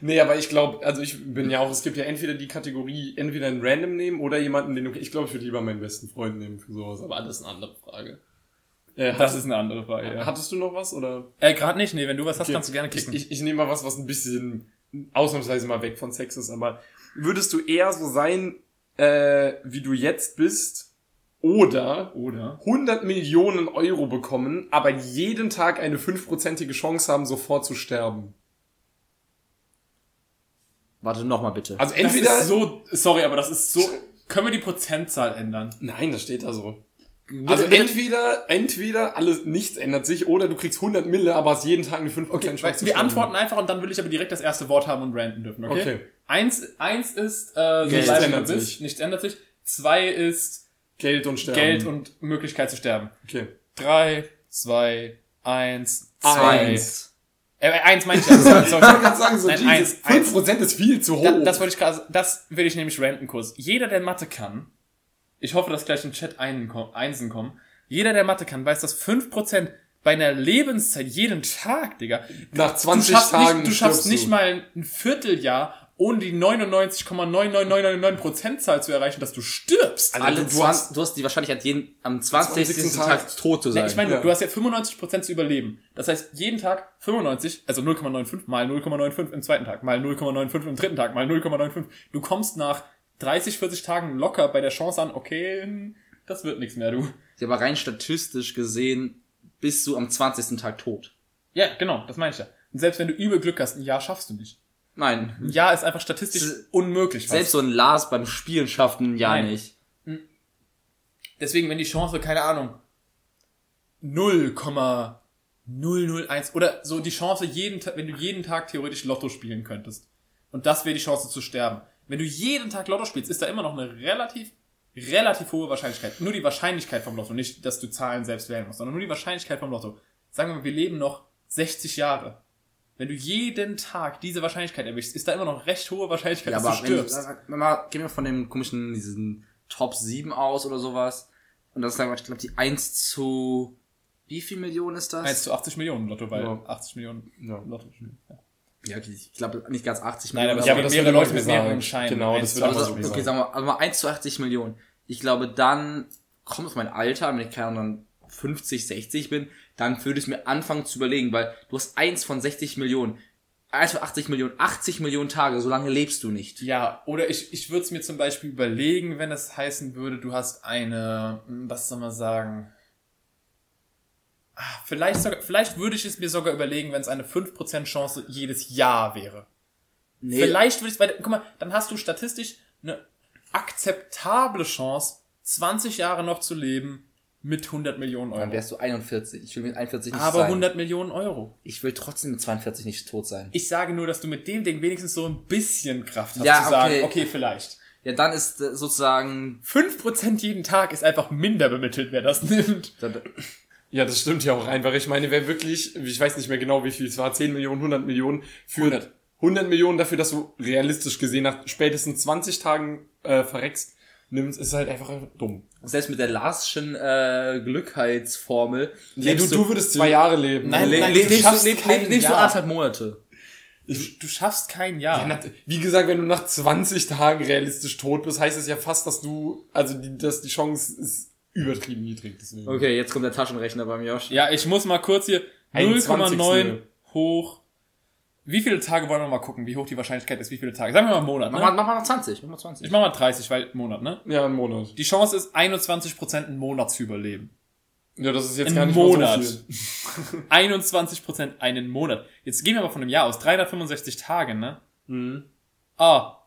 Nee, aber ich glaube, also ich bin ja auch, es gibt ja entweder die Kategorie, entweder ein Random nehmen oder jemanden, den du, ich glaube, ich würde lieber meinen besten Freund nehmen für sowas, aber das ist eine andere Frage. Äh, Das ist eine andere Frage, ja. hattest du noch was, oder? Äh, gerade nicht, nee, wenn du was hast, Okay. kannst du gerne Ich, kicken. ich, ich nehme mal was, was ein bisschen ausnahmsweise mal weg von Sex ist, aber würdest du eher so sein, äh, wie du jetzt bist, oder Oder? 100 Millionen Euro bekommen, aber jeden Tag eine fünfprozentige Chance haben, sofort zu sterben? Warte nochmal bitte. Also Das entweder... ist so, sorry, aber das ist so, können wir die Prozentzahl ändern? Nein, das steht da so. Also entweder, entweder alles, nichts ändert sich, oder du kriegst 100 Mille, aber hast jeden Tag eine 5% Okay, Chance wir antworten einfach und dann will ich aber direkt das erste Wort haben und ranten dürfen, okay? Okay. Eins, eins ist, äh, Geld. wie Ändert bist. sich. Nichts ändert sich. Zwei ist Geld und Sterben. Geld und Möglichkeit zu sterben. Okay. Drei, zwei, eins, Eins. zwei. Äh, eins meine ich sorry. Ich wollte gerade sagen, so, Nein, Jesus, eins, 5% ist viel zu hoch. Da, das wollte ich gerade, das will ich nämlich ranten kurz. Jeder, der Mathe kann, ich hoffe, dass gleich im Chat einen, Einsen kommen, jeder, der Mathe kann, weiß, dass 5% bei einer Lebenszeit jeden Tag, Digga. Nach Du 20 schaffst Tagen nicht, du schaffst nicht du. mal ein Vierteljahr ohne die 99,99999 Prozentzahl zu erreichen, dass du stirbst. Alle du 20, hast- du hast die Wahrscheinlichkeit, jeden, am 20. 20. Tag, Tag tot zu Nee, sein. ich meine, Ja. du hast ja 95% zu überleben. Das heißt, jeden Tag 95, also 0,95 mal 0,95 im zweiten Tag, mal 0,95 im dritten Tag, mal 0,95. Du kommst nach 30, 40 Tagen locker bei der Chance an, okay, hm, das wird nichts mehr, du. Ja, aber rein statistisch gesehen bist du am 20. Tag tot. Ja, genau, das meine ich ja. Und selbst wenn du übel Glück hast, ein Jahr schaffst du nicht. Nein. Ein Jahr ist einfach statistisch S- unmöglich. Selbst so ein Lars beim Spielen schafft ein Jahr Nein. nicht. Deswegen, wenn die Chance, keine Ahnung, 0,001 oder so die Chance, jeden wenn du jeden Tag theoretisch Lotto spielen könntest. Und das wäre die Chance zu sterben. Wenn du jeden Tag Lotto spielst, ist da immer noch eine relativ, relativ hohe Wahrscheinlichkeit. Nur die Wahrscheinlichkeit vom Lotto, nicht, dass du Zahlen selbst wählen musst, sondern nur die Wahrscheinlichkeit vom Lotto. Sagen wir mal, wir leben noch 60 Jahre. Wenn du jeden Tag diese Wahrscheinlichkeit erwischst, ist da immer noch recht hohe Wahrscheinlichkeit, Ja, dass aber du wenn, stirbst. wenn mal, gehen wir von dem komischen, diesen Top 7 aus oder sowas. Und das ist dann, ich glaube, die 1 zu, wie viel Millionen ist das? 1 zu 80 Millionen Lotto, weil Ja. 80 Millionen Ja. Lotto. Ja. Ja, okay, ich glaube nicht ganz 80 Nein, Millionen. ja, aber das mehrere wird Leute mit mehreren. Scheinen. Genau, das Eins wird zu immer 80 so also, Millionen. okay, sagen wir, also mal 1 zu 80 Millionen. Ich glaube, dann kommt auf mein Alter, wenn ich keine Ahnung, dann 50, 60 bin, dann würde ich mir anfangen zu überlegen, weil du hast 1 von 60 Millionen. 1 von 80 Millionen, 80 Millionen Tage, so lange lebst du nicht. Ja, oder ich, ich würde es mir zum Beispiel überlegen, wenn es heißen würde, du hast eine, hm, was soll man sagen, vielleicht sogar, vielleicht würde ich es mir sogar überlegen, wenn es eine 5% Chance jedes Jahr wäre. Nee, Vielleicht würde ich es, weil, guck mal, dann hast du statistisch eine akzeptable Chance, 20 Jahre noch zu leben mit 100 Millionen dann Euro. wärst du 41. Ich will mit 41 nicht Aber sein. 100 Millionen Euro. Ich will trotzdem mit 42 nicht tot sein. Ich sage nur, dass du mit dem Ding wenigstens so ein bisschen Kraft hast Ja, zu sagen, okay. okay, vielleicht. Ja, dann ist äh, sozusagen 5% jeden Tag ist einfach minder bemittelt, wer das nimmt. Ja, das stimmt ja auch einfach. Ich meine, wer wirklich, ich weiß nicht mehr genau, wie viel es war, 10 Millionen, 100 Millionen für 100. 100 Millionen dafür, dass du realistisch gesehen nach spätestens 20 Tagen äh, verreckst, nimmst, ist halt einfach dumm. selbst mit der Larschen äh, Glückheitsformel Ja, du, lebst du würdest zwei Jahre leben. Nein, le nein, le du lebst schaffst du, leb, kein leb, lebst du anderthalb Monate. Du, du schaffst kein Jahr. Ja, na, wie gesagt, wenn du nach 20 Tagen realistisch tot bist, heißt es ja fast, dass du, also die, dass die Chance ist übertrieben niedrig. Deswegen. Okay, jetzt kommt der Taschenrechner beim Josh. Ja, ich muss mal kurz hier Ein 0,9 hoch. Wie viele Tage wollen wir mal gucken, wie hoch die Wahrscheinlichkeit ist, wie viele Tage? Sagen wir mal einen Monat, Mach, mal, ne? mach mal 20, mach mal 20. Ich mach mal 30, weil Monat, ne? Ja, einen Monat. Die Chance ist 21% einen Monat zu überleben. Ja, das ist jetzt Ein gar nicht Monat. so viel. 21% einen Monat. Jetzt gehen wir mal von einem Jahr aus. 365 Tage, ne? Mhm. Ah.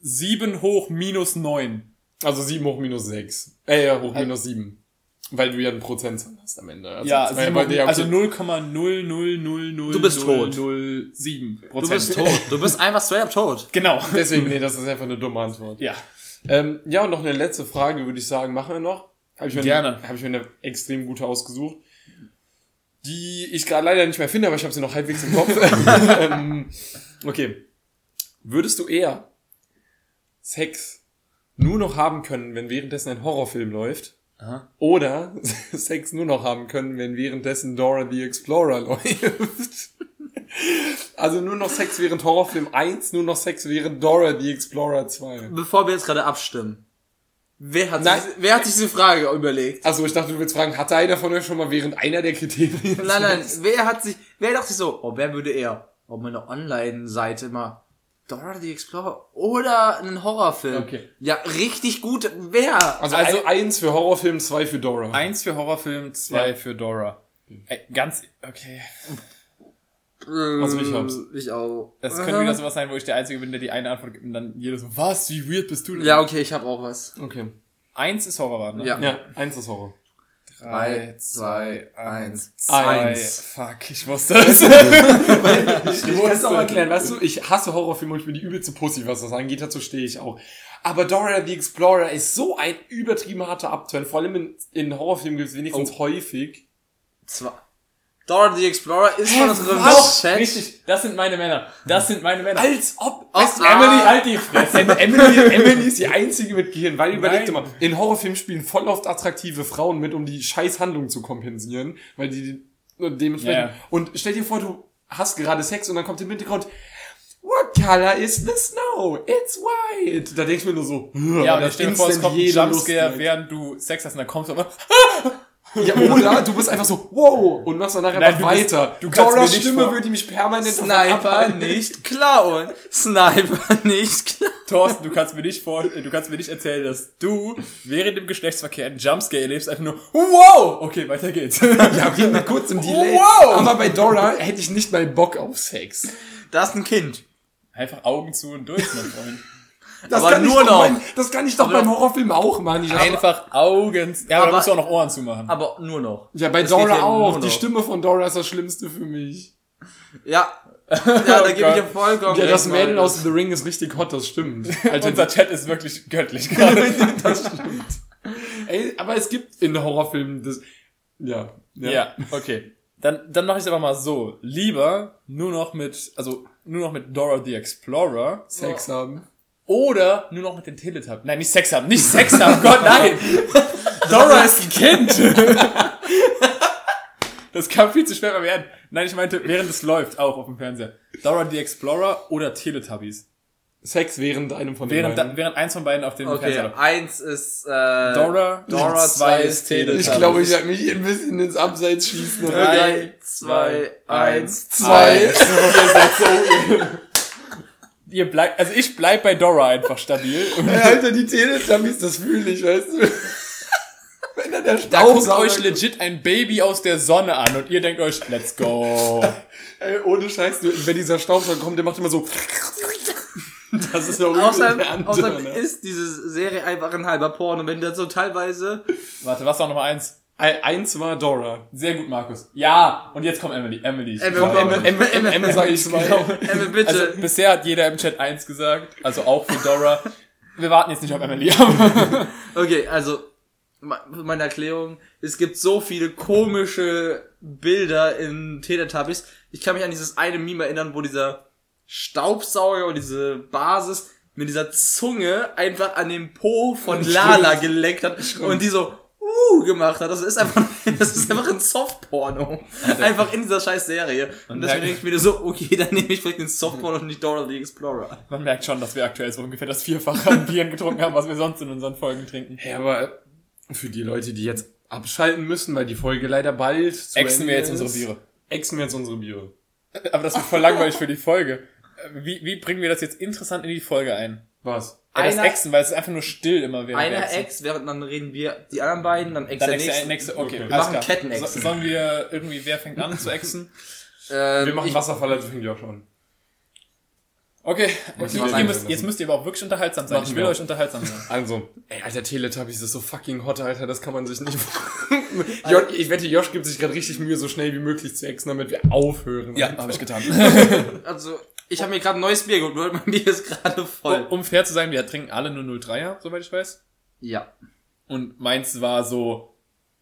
7 hoch minus 9. Also 7 hoch minus 6. Äh, ja, hoch minus 7. Weil du ja einen Prozentzahl hast am Ende. Also, Ja, äh, sieben weil hoch, der- okay. also 0,0000007 Du bist tot. 07 Du bist tot. Du bist einfach straight up tot. Genau. Deswegen, nee, das ist einfach eine dumme Antwort. Ja. Ähm, ja, und noch eine letzte Frage, würde ich sagen, machen wir noch. Habe ich, mir Gerne. Habe ich mir eine extrem gute ausgesucht. Die ich gerade leider nicht mehr finde, aber ich habe sie noch halbwegs im Kopf. ähm, okay. Würdest du eher Sex nur noch haben können, wenn währenddessen ein Horrorfilm läuft? Aha. Oder Sex nur noch haben können, wenn währenddessen Dora the Explorer läuft? Also nur noch Sex während Horrorfilm 1, nur noch Sex während Dora the Explorer 2. Bevor wir jetzt gerade abstimmen. Wer hat, Nein. sich, wer hat sich diese Frage überlegt? Achso, ich dachte, du willst fragen, hatte einer von euch schon mal während einer der Kriterien? Nein, nein, wer hat sich, wer dachte sich so, oh, wer würde eher? Auf meiner Online-Seite immer Dora the Explorer oder einen Horrorfilm? Okay. Ja, richtig gut. Wer? Also, Also- eins für Horrorfilm, zwei für Dora. Eins für Horrorfilm, zwei Ja. für Dora. Ey, ganz, okay. Also ich hab's. Ich auch. Das könnte wieder sowas sein, wo ich der Einzige bin, der die eine Antwort gibt und dann jedes so, was, wie weird bist du denn? Ja, okay, ich habe auch was. Okay. Eins ist Horror, ne? Ja. Ja, eins ist Horror. Drei, zwei, zwei, eins. eins. Zwei. Eins. Fuck, ich wusste es. Ich kann es auch erklären, weißt du, ich hasse Horrorfilme und ich bin die übelste Pussy, was das angeht, dazu stehe ich auch. Aber Dora the Explorer ist so ein übertrieben harter Abturn, vor allem in, in Horrorfilmen gibt es wenigstens häufig. Zwei. Dora the Explorer ist von unserem Chat. richtig, das sind meine Männer. Das sind meine Männer. Als ob, du, ah. Emily, halt die Fresse. Emily, Emily ist die einzige mit Gehirn, weil überlegt Nein. mal, in Horrorfilmen spielen voll oft attraktive Frauen mit, um die scheiß Handlung zu kompensieren, weil die Und dementsprechend. Ja. Und stell dir vor, du hast gerade Sex und dann kommt im Hintergrund, What color is the snow? It's white. Da denkst du mir nur so, Ja, und da stell dir vor, es kommt ein Jumpscare, während du Sex hast und dann kommst du aber, Ja, oder du bist einfach so, wow, und machst danach einfach Nein, du bist- weiter. du kannst Doras mir nicht Stimme würde mich permanent Sniper nicht klauen. Sniper nicht klauen. Thorsten, du kannst mir nicht vor, du kannst mir nicht erzählen, dass du während dem Geschlechtsverkehr einen Jumpscare erlebst, einfach nur, wow! Okay, weiter geht's. Ja, okay, mit kurzem Delay. Wow! Aber bei Dora hätte ich nicht mal Bock auf Sex. Da ist ein Kind. Einfach Augen zu und durch, mein Freund. Das Aber kann ich nur doch noch. Beim, das kann ich doch beim Horrorfilm auch, Mann. Ich Einfach Augen, ja, aber, Aber- da musst du auch noch Ohren zumachen. Aber nur noch. ja, bei Das Dora ja auch. Die. Stimme von Dora ist das Schlimmste für mich. Ja. Ja, da gebe ich dir vollkommen Ja, das Mädel aus The Ring ist richtig hot, das stimmt. Alter, Unser Chat ist wirklich göttlich gerade. das stimmt. Ey, aber es gibt in Horrorfilmen das, ja. ja. okay. Dann, dann mache ich es aber mal so. Lieber nur noch mit, also nur noch mit Dora the Explorer Sex haben. Oder nur noch mit den Teletubbies. Nein, nicht Sex haben, nicht Sex haben, Gott, nein! Dora ist ein Kind! Das kam viel zu schwer beim Werden. Nein, ich meinte, während es läuft, auch auf dem Fernseher. Dora the Explorer oder Teletubbies. Sex während einem von den Während, beiden. da, während eins von beiden auf dem Okay, Fernseher läuft. eins ist äh, Dora, Dora, zwei ist Teletubbies. Ich glaube, ich werde mich ein bisschen ins Abseits schießen. Drei, zwei, eins, Zwei. Ihr bleibt, also ich bleib bei Dora einfach stabil. Und Ey, Alter, die Teletubbies, das fühle ich, weißt du? Wenn dann der da guckt euch legit ein Baby aus der Sonne an und ihr denkt euch, let's go. Ey, ohne Scheiß, wenn dieser Staubsauger kommt, der macht immer so. Das ist ja auch Außerdem, außerdem ne? ist diese Serie einfach ein halber Porno. Wenn der so teilweise Warte, was war Nummer eins? Ey, Eins war Dora. Sehr gut, Markus. Ja, und jetzt kommt Emily. Emily. Emily, Emily. Sag ich zwei. Emma, bitte. Also bisher hat jeder im Chat eins gesagt, also auch für Dora. Wir warten jetzt nicht auf Emily. Okay, also me- meine Erklärung, es gibt so viele komische Bilder in Teletubbies. Ich kann mich an dieses eine Meme erinnern, wo dieser Staubsauger und diese Basis mit dieser Zunge einfach an dem Po von Lala geleckt hat und die so uh gemacht hat. Das ist einfach, das ist einfach ein Softporno. Einfach in dieser scheiß Serie. Und deswegen denke ich mir so, okay, dann nehme ich vielleicht den Softporno und nicht Dora the Explorer. Man merkt schon, dass wir aktuell so ungefähr das Vierfache an Bieren getrunken haben, was wir sonst in unseren Folgen trinken. Ja, aber für die Leute, die jetzt abschalten müssen, weil die Folge leider bald zu Exen wir jetzt unsere Biere. Exen wir jetzt unsere Biere. Aber das wird voll langweilig für die Folge. Wie, wie bringen wir das jetzt interessant in die Folge ein? Was? Ja, das Einer- Exen, weil es ist einfach nur still immer während Einer exen. Ex, während dann reden wir die anderen beiden, dann Ex Dann der nächste. nächste, okay. Okay. Wir machen. Kettenexen. So, sollen wir irgendwie, wer fängt an zu exen? Ähm, Wir machen Wasserfall, also fängt ja auch schon. Okay, was ihr, müsst, jetzt müsst ihr aber auch wirklich unterhaltsam sein. Machen Ich will euch unterhaltsam sein. Also, ey, alter, Teletubbies ist so fucking hot, alter, das kann man sich nicht... Josh, ich wette, Josh gibt sich gerade richtig Mühe, so schnell wie möglich zu exen, damit wir aufhören. habe ich getan. also, ich habe mir gerade ein neues Bier geholt, weil mein Bier ist gerade voll. um fair zu sein, wir trinken alle nur 03er, soweit ich weiß. Ja. Und meins war so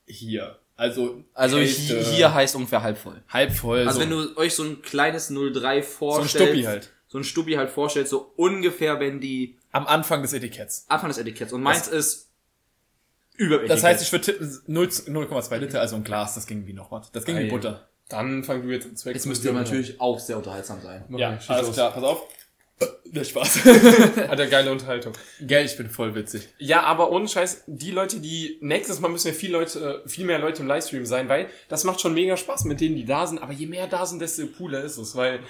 hier. Also, Also Hälfte, hier, heißt ungefähr halb voll. halb voll. Also so, wenn du euch so ein kleines 03 so ein vorstellst. Stuppi halt. So ein Stuppi halt vorstellst, so ungefähr, wenn die Am Anfang des Etiketts. Anfang des Etiketts. Und meins ist über Das heißt, ich würde tippen 0 0,2 Liter, also ein Glas, das ging wie noch was. Das ging wie. Butter. Dann fang du jetzt an zu. Jetzt müsst ihr aber natürlich auch sehr unterhaltsam sein. Ja, schieß alles los. klar, pass auf. Der Spaß. Alter, geile Unterhaltung. Gell, ich bin voll witzig. Ja, aber ohne Scheiß, die Leute, die nächstes Mal müssen ja viel Leute, viel mehr Leute im Livestream sein, weil das macht schon mega Spaß mit denen, die da sind. Aber je mehr da sind, desto cooler ist es, weil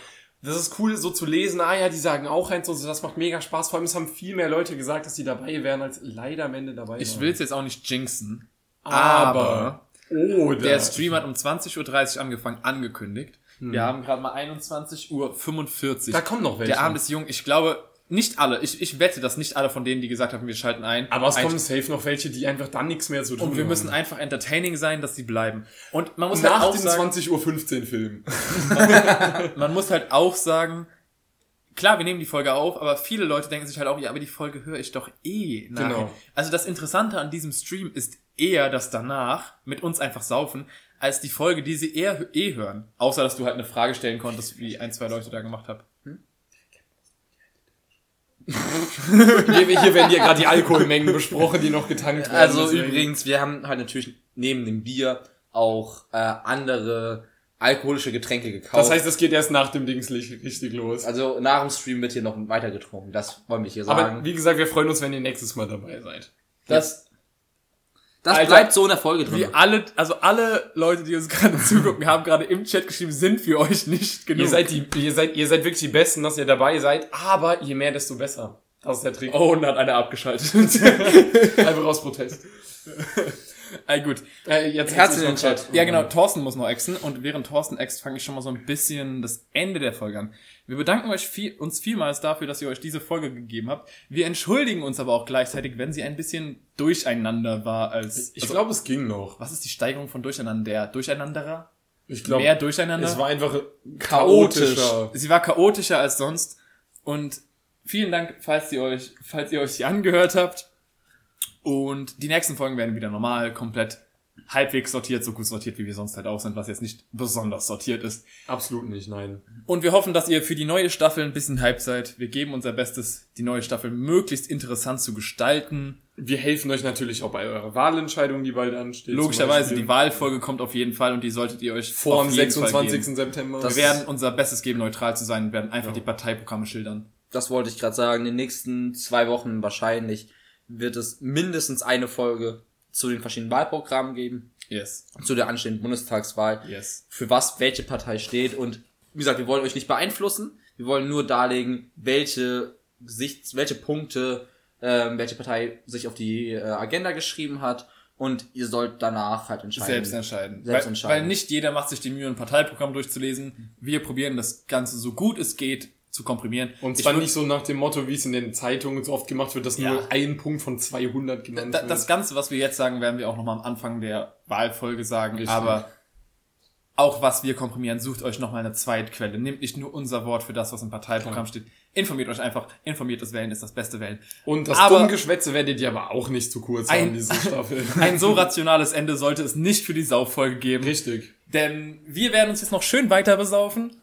das ist cool, so zu lesen. Ah ja, die sagen auch eins, so das macht mega Spaß. Vor allem es haben viel mehr Leute gesagt, dass die dabei wären, als leider am Ende dabei Ich waren. will es jetzt auch nicht jinxen, aber oder der Stream hat um 20.30 Uhr angefangen, angekündigt. Wir haben gerade mal 21.45 Uhr. da kommen noch welche. Der Abend ist jung. Ich glaube, nicht alle. Ich, ich wette, dass nicht alle von denen, die gesagt haben, wir schalten ein. aber es kommen safe noch welche, die einfach dann nichts mehr zu tun Und wir haben. müssen einfach entertaining sein, dass sie bleiben. Und man muss nach halt auch dem sagen, 20.15 Uhr Film. man muss halt auch sagen, klar, wir nehmen die Folge auf, aber viele Leute denken sich halt auch, ja, aber die Folge höre ich doch eh nachher. Genau. Also das Interessante an diesem Stream ist eher das danach mit uns einfach saufen, als die Folge, die sie eher eh hören. Außer, dass du halt eine Frage stellen konntest, wie ein, zwei Leute da gemacht haben. hier, hier werden ja gerade die Alkoholmengen besprochen, die noch getankt werden. Also deswegen- übrigens, wir haben halt natürlich neben dem Bier auch äh, andere alkoholische Getränke gekauft. Das heißt, es geht erst nach dem Dingslicht richtig los. also nach dem Stream wird hier noch weiter getrunken. Das wollen wir hier sagen. Aber wie gesagt, wir freuen uns, wenn ihr nächstes Mal dabei seid. Das, das Alter, bleibt so in der Folge drin. wie alle, also alle Leute, die uns gerade zugucken, haben gerade im Chat geschrieben, sind für euch nicht genug. Ihr seid die, ihr seid, ihr seid wirklich die Besten, dass ihr dabei seid, aber je mehr, desto besser. Das ist der Trick. oh, und hat einer abgeschaltet. Einfach aus Protest. Ey, gut. Äh, jetzt Herz in jetzt den noch Chat. Ja, genau, Thorsten muss noch exen und während Thorsten ext, fange ich schon mal so ein bisschen das Ende der Folge an. Wir bedanken euch viel, uns vielmals dafür, dass ihr euch diese Folge gegeben habt. Wir entschuldigen uns aber auch gleichzeitig, wenn sie ein bisschen durcheinander war als, Ich also, glaube, es ging noch. was ist die Steigerung von Durcheinander? Der Durcheinanderer? Ich glaube, Mehr Durcheinander? es war einfach Chaotisch. chaotischer. Sie war chaotischer als sonst und vielen Dank, falls ihr euch, falls ihr euch sie angehört habt. Und die nächsten Folgen werden wieder normal, komplett halbwegs sortiert, so gut sortiert, wie wir sonst halt auch sind, was jetzt nicht besonders sortiert ist. Absolut nicht, nein. Und wir hoffen, dass ihr für die neue Staffel ein bisschen hype seid. Wir geben unser Bestes, die neue Staffel möglichst interessant zu gestalten. Wir helfen euch natürlich auch bei eurer Wahlentscheidung, die bald ansteht. Logischerweise, die Wahlfolge kommt auf jeden Fall und die solltet ihr euch vor dem jeden Fall 26. geben. September. Wir werden unser Bestes geben, neutral zu sein und werden einfach Ja. die Parteiprogramme schildern. das wollte ich gerade sagen. In den nächsten zwei Wochen wahrscheinlich wird es mindestens eine Folge zu den verschiedenen Wahlprogrammen geben, Yes. zu der anstehenden Bundestagswahl, Yes. für was welche Partei steht. Und wie gesagt, wir wollen euch nicht beeinflussen. Wir wollen nur darlegen, welche Sicht, welche Punkte, ähm, welche Partei sich auf die äh, Agenda geschrieben hat. Und ihr sollt danach halt entscheiden. Selbst entscheiden. Selbst weil, entscheiden. weil nicht jeder macht sich die Mühe, ein Parteiprogramm durchzulesen. Wir probieren das Ganze so gut es geht zu komprimieren. und zwar nicht so nach dem Motto, wie es in den Zeitungen so oft gemacht wird, dass Ja. nur ein Punkt von 200 genannt Da, wird. das Ganze, was wir jetzt sagen, werden wir auch nochmal am Anfang der Wahlfolge sagen. Richtig. Aber auch was wir komprimieren, sucht euch nochmal eine Zweitquelle. Nehmt nicht nur unser Wort für das, was im Parteiprogramm steht. Informiert euch einfach. Informiertes Wählen ist das beste Wählen. und das aber- Dummgeschwätze werdet ihr aber auch nicht zu kurz Ein- haben, diese Staffel. Ein so rationales Ende sollte es nicht für die Sauffolge geben. Richtig. Denn wir werden uns jetzt noch schön weiter besaufen.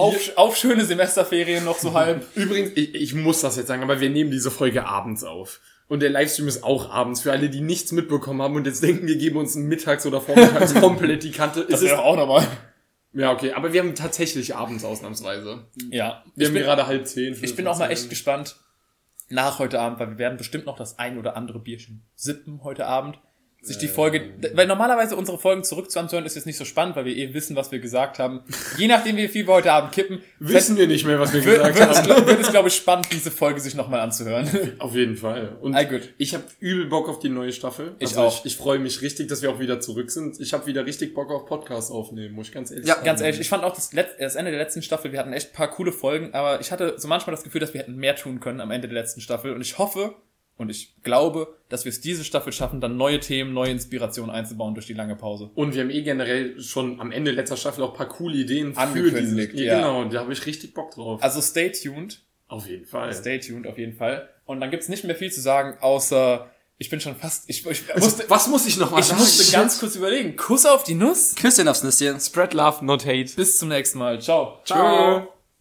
Auf, auf schöne Semesterferien noch so halb. Übrigens, ich, ich muss das jetzt sagen, aber wir nehmen diese Folge abends auf. Und der Livestream ist auch abends. Für alle, die nichts mitbekommen haben und jetzt denken, wir geben uns mittags oder vormittags komplett die Kante. Das Es ist ist, auch nochmal. ja, okay. Aber wir haben tatsächlich abends ausnahmsweise. Ja. Wir Ich haben bin, gerade halb zehn. ich bin auch mal echt gespannt nach heute Abend, weil wir werden bestimmt noch das ein oder andere Bierchen sippen heute Abend. Sich die Folge, weil normalerweise unsere Folgen zurück zu anzuhören ist jetzt nicht so spannend, weil wir eh wissen, was wir gesagt haben. Je nachdem, wie viel wir heute Abend kippen, Wissen wir nicht mehr, was wir wird, gesagt wird, es, haben. glaub- wird es, glaube ich, spannend, diese Folge sich nochmal anzuhören. Auf jeden Fall. Und Ah, gut. ich habe übel Bock auf die neue Staffel. Ich also auch. Ich, ich freue mich richtig, dass wir auch wieder zurück sind. Ich habe wieder richtig Bock auf Podcasts aufnehmen, muss ich ganz ehrlich Ja, sagen. Ganz ehrlich, ich fand auch das, Let das Ende der letzten Staffel, wir hatten echt ein paar coole Folgen, aber ich hatte so manchmal das Gefühl, dass wir hätten mehr tun können am Ende der letzten Staffel und ich hoffe und ich glaube, dass wir es diese Staffel schaffen, dann neue Themen, neue Inspirationen einzubauen durch die lange Pause. Und wir haben eh generell schon am Ende letzter Staffel auch ein paar coole Ideen für Angekündigt, diese. ja. Genau, und da habe ich richtig Bock drauf. Also stay tuned, auf jeden Fall. stay tuned auf jeden Fall. Und dann gibt's nicht mehr viel zu sagen, außer ich bin schon fast, ich, ich musste, Was muss ich noch mal ich musste ganz kurz überlegen. Kuss auf die Nuss. Küsschen aufs Nüsschen. Spread love, not hate. Bis zum nächsten Mal. Ciao. Ciao.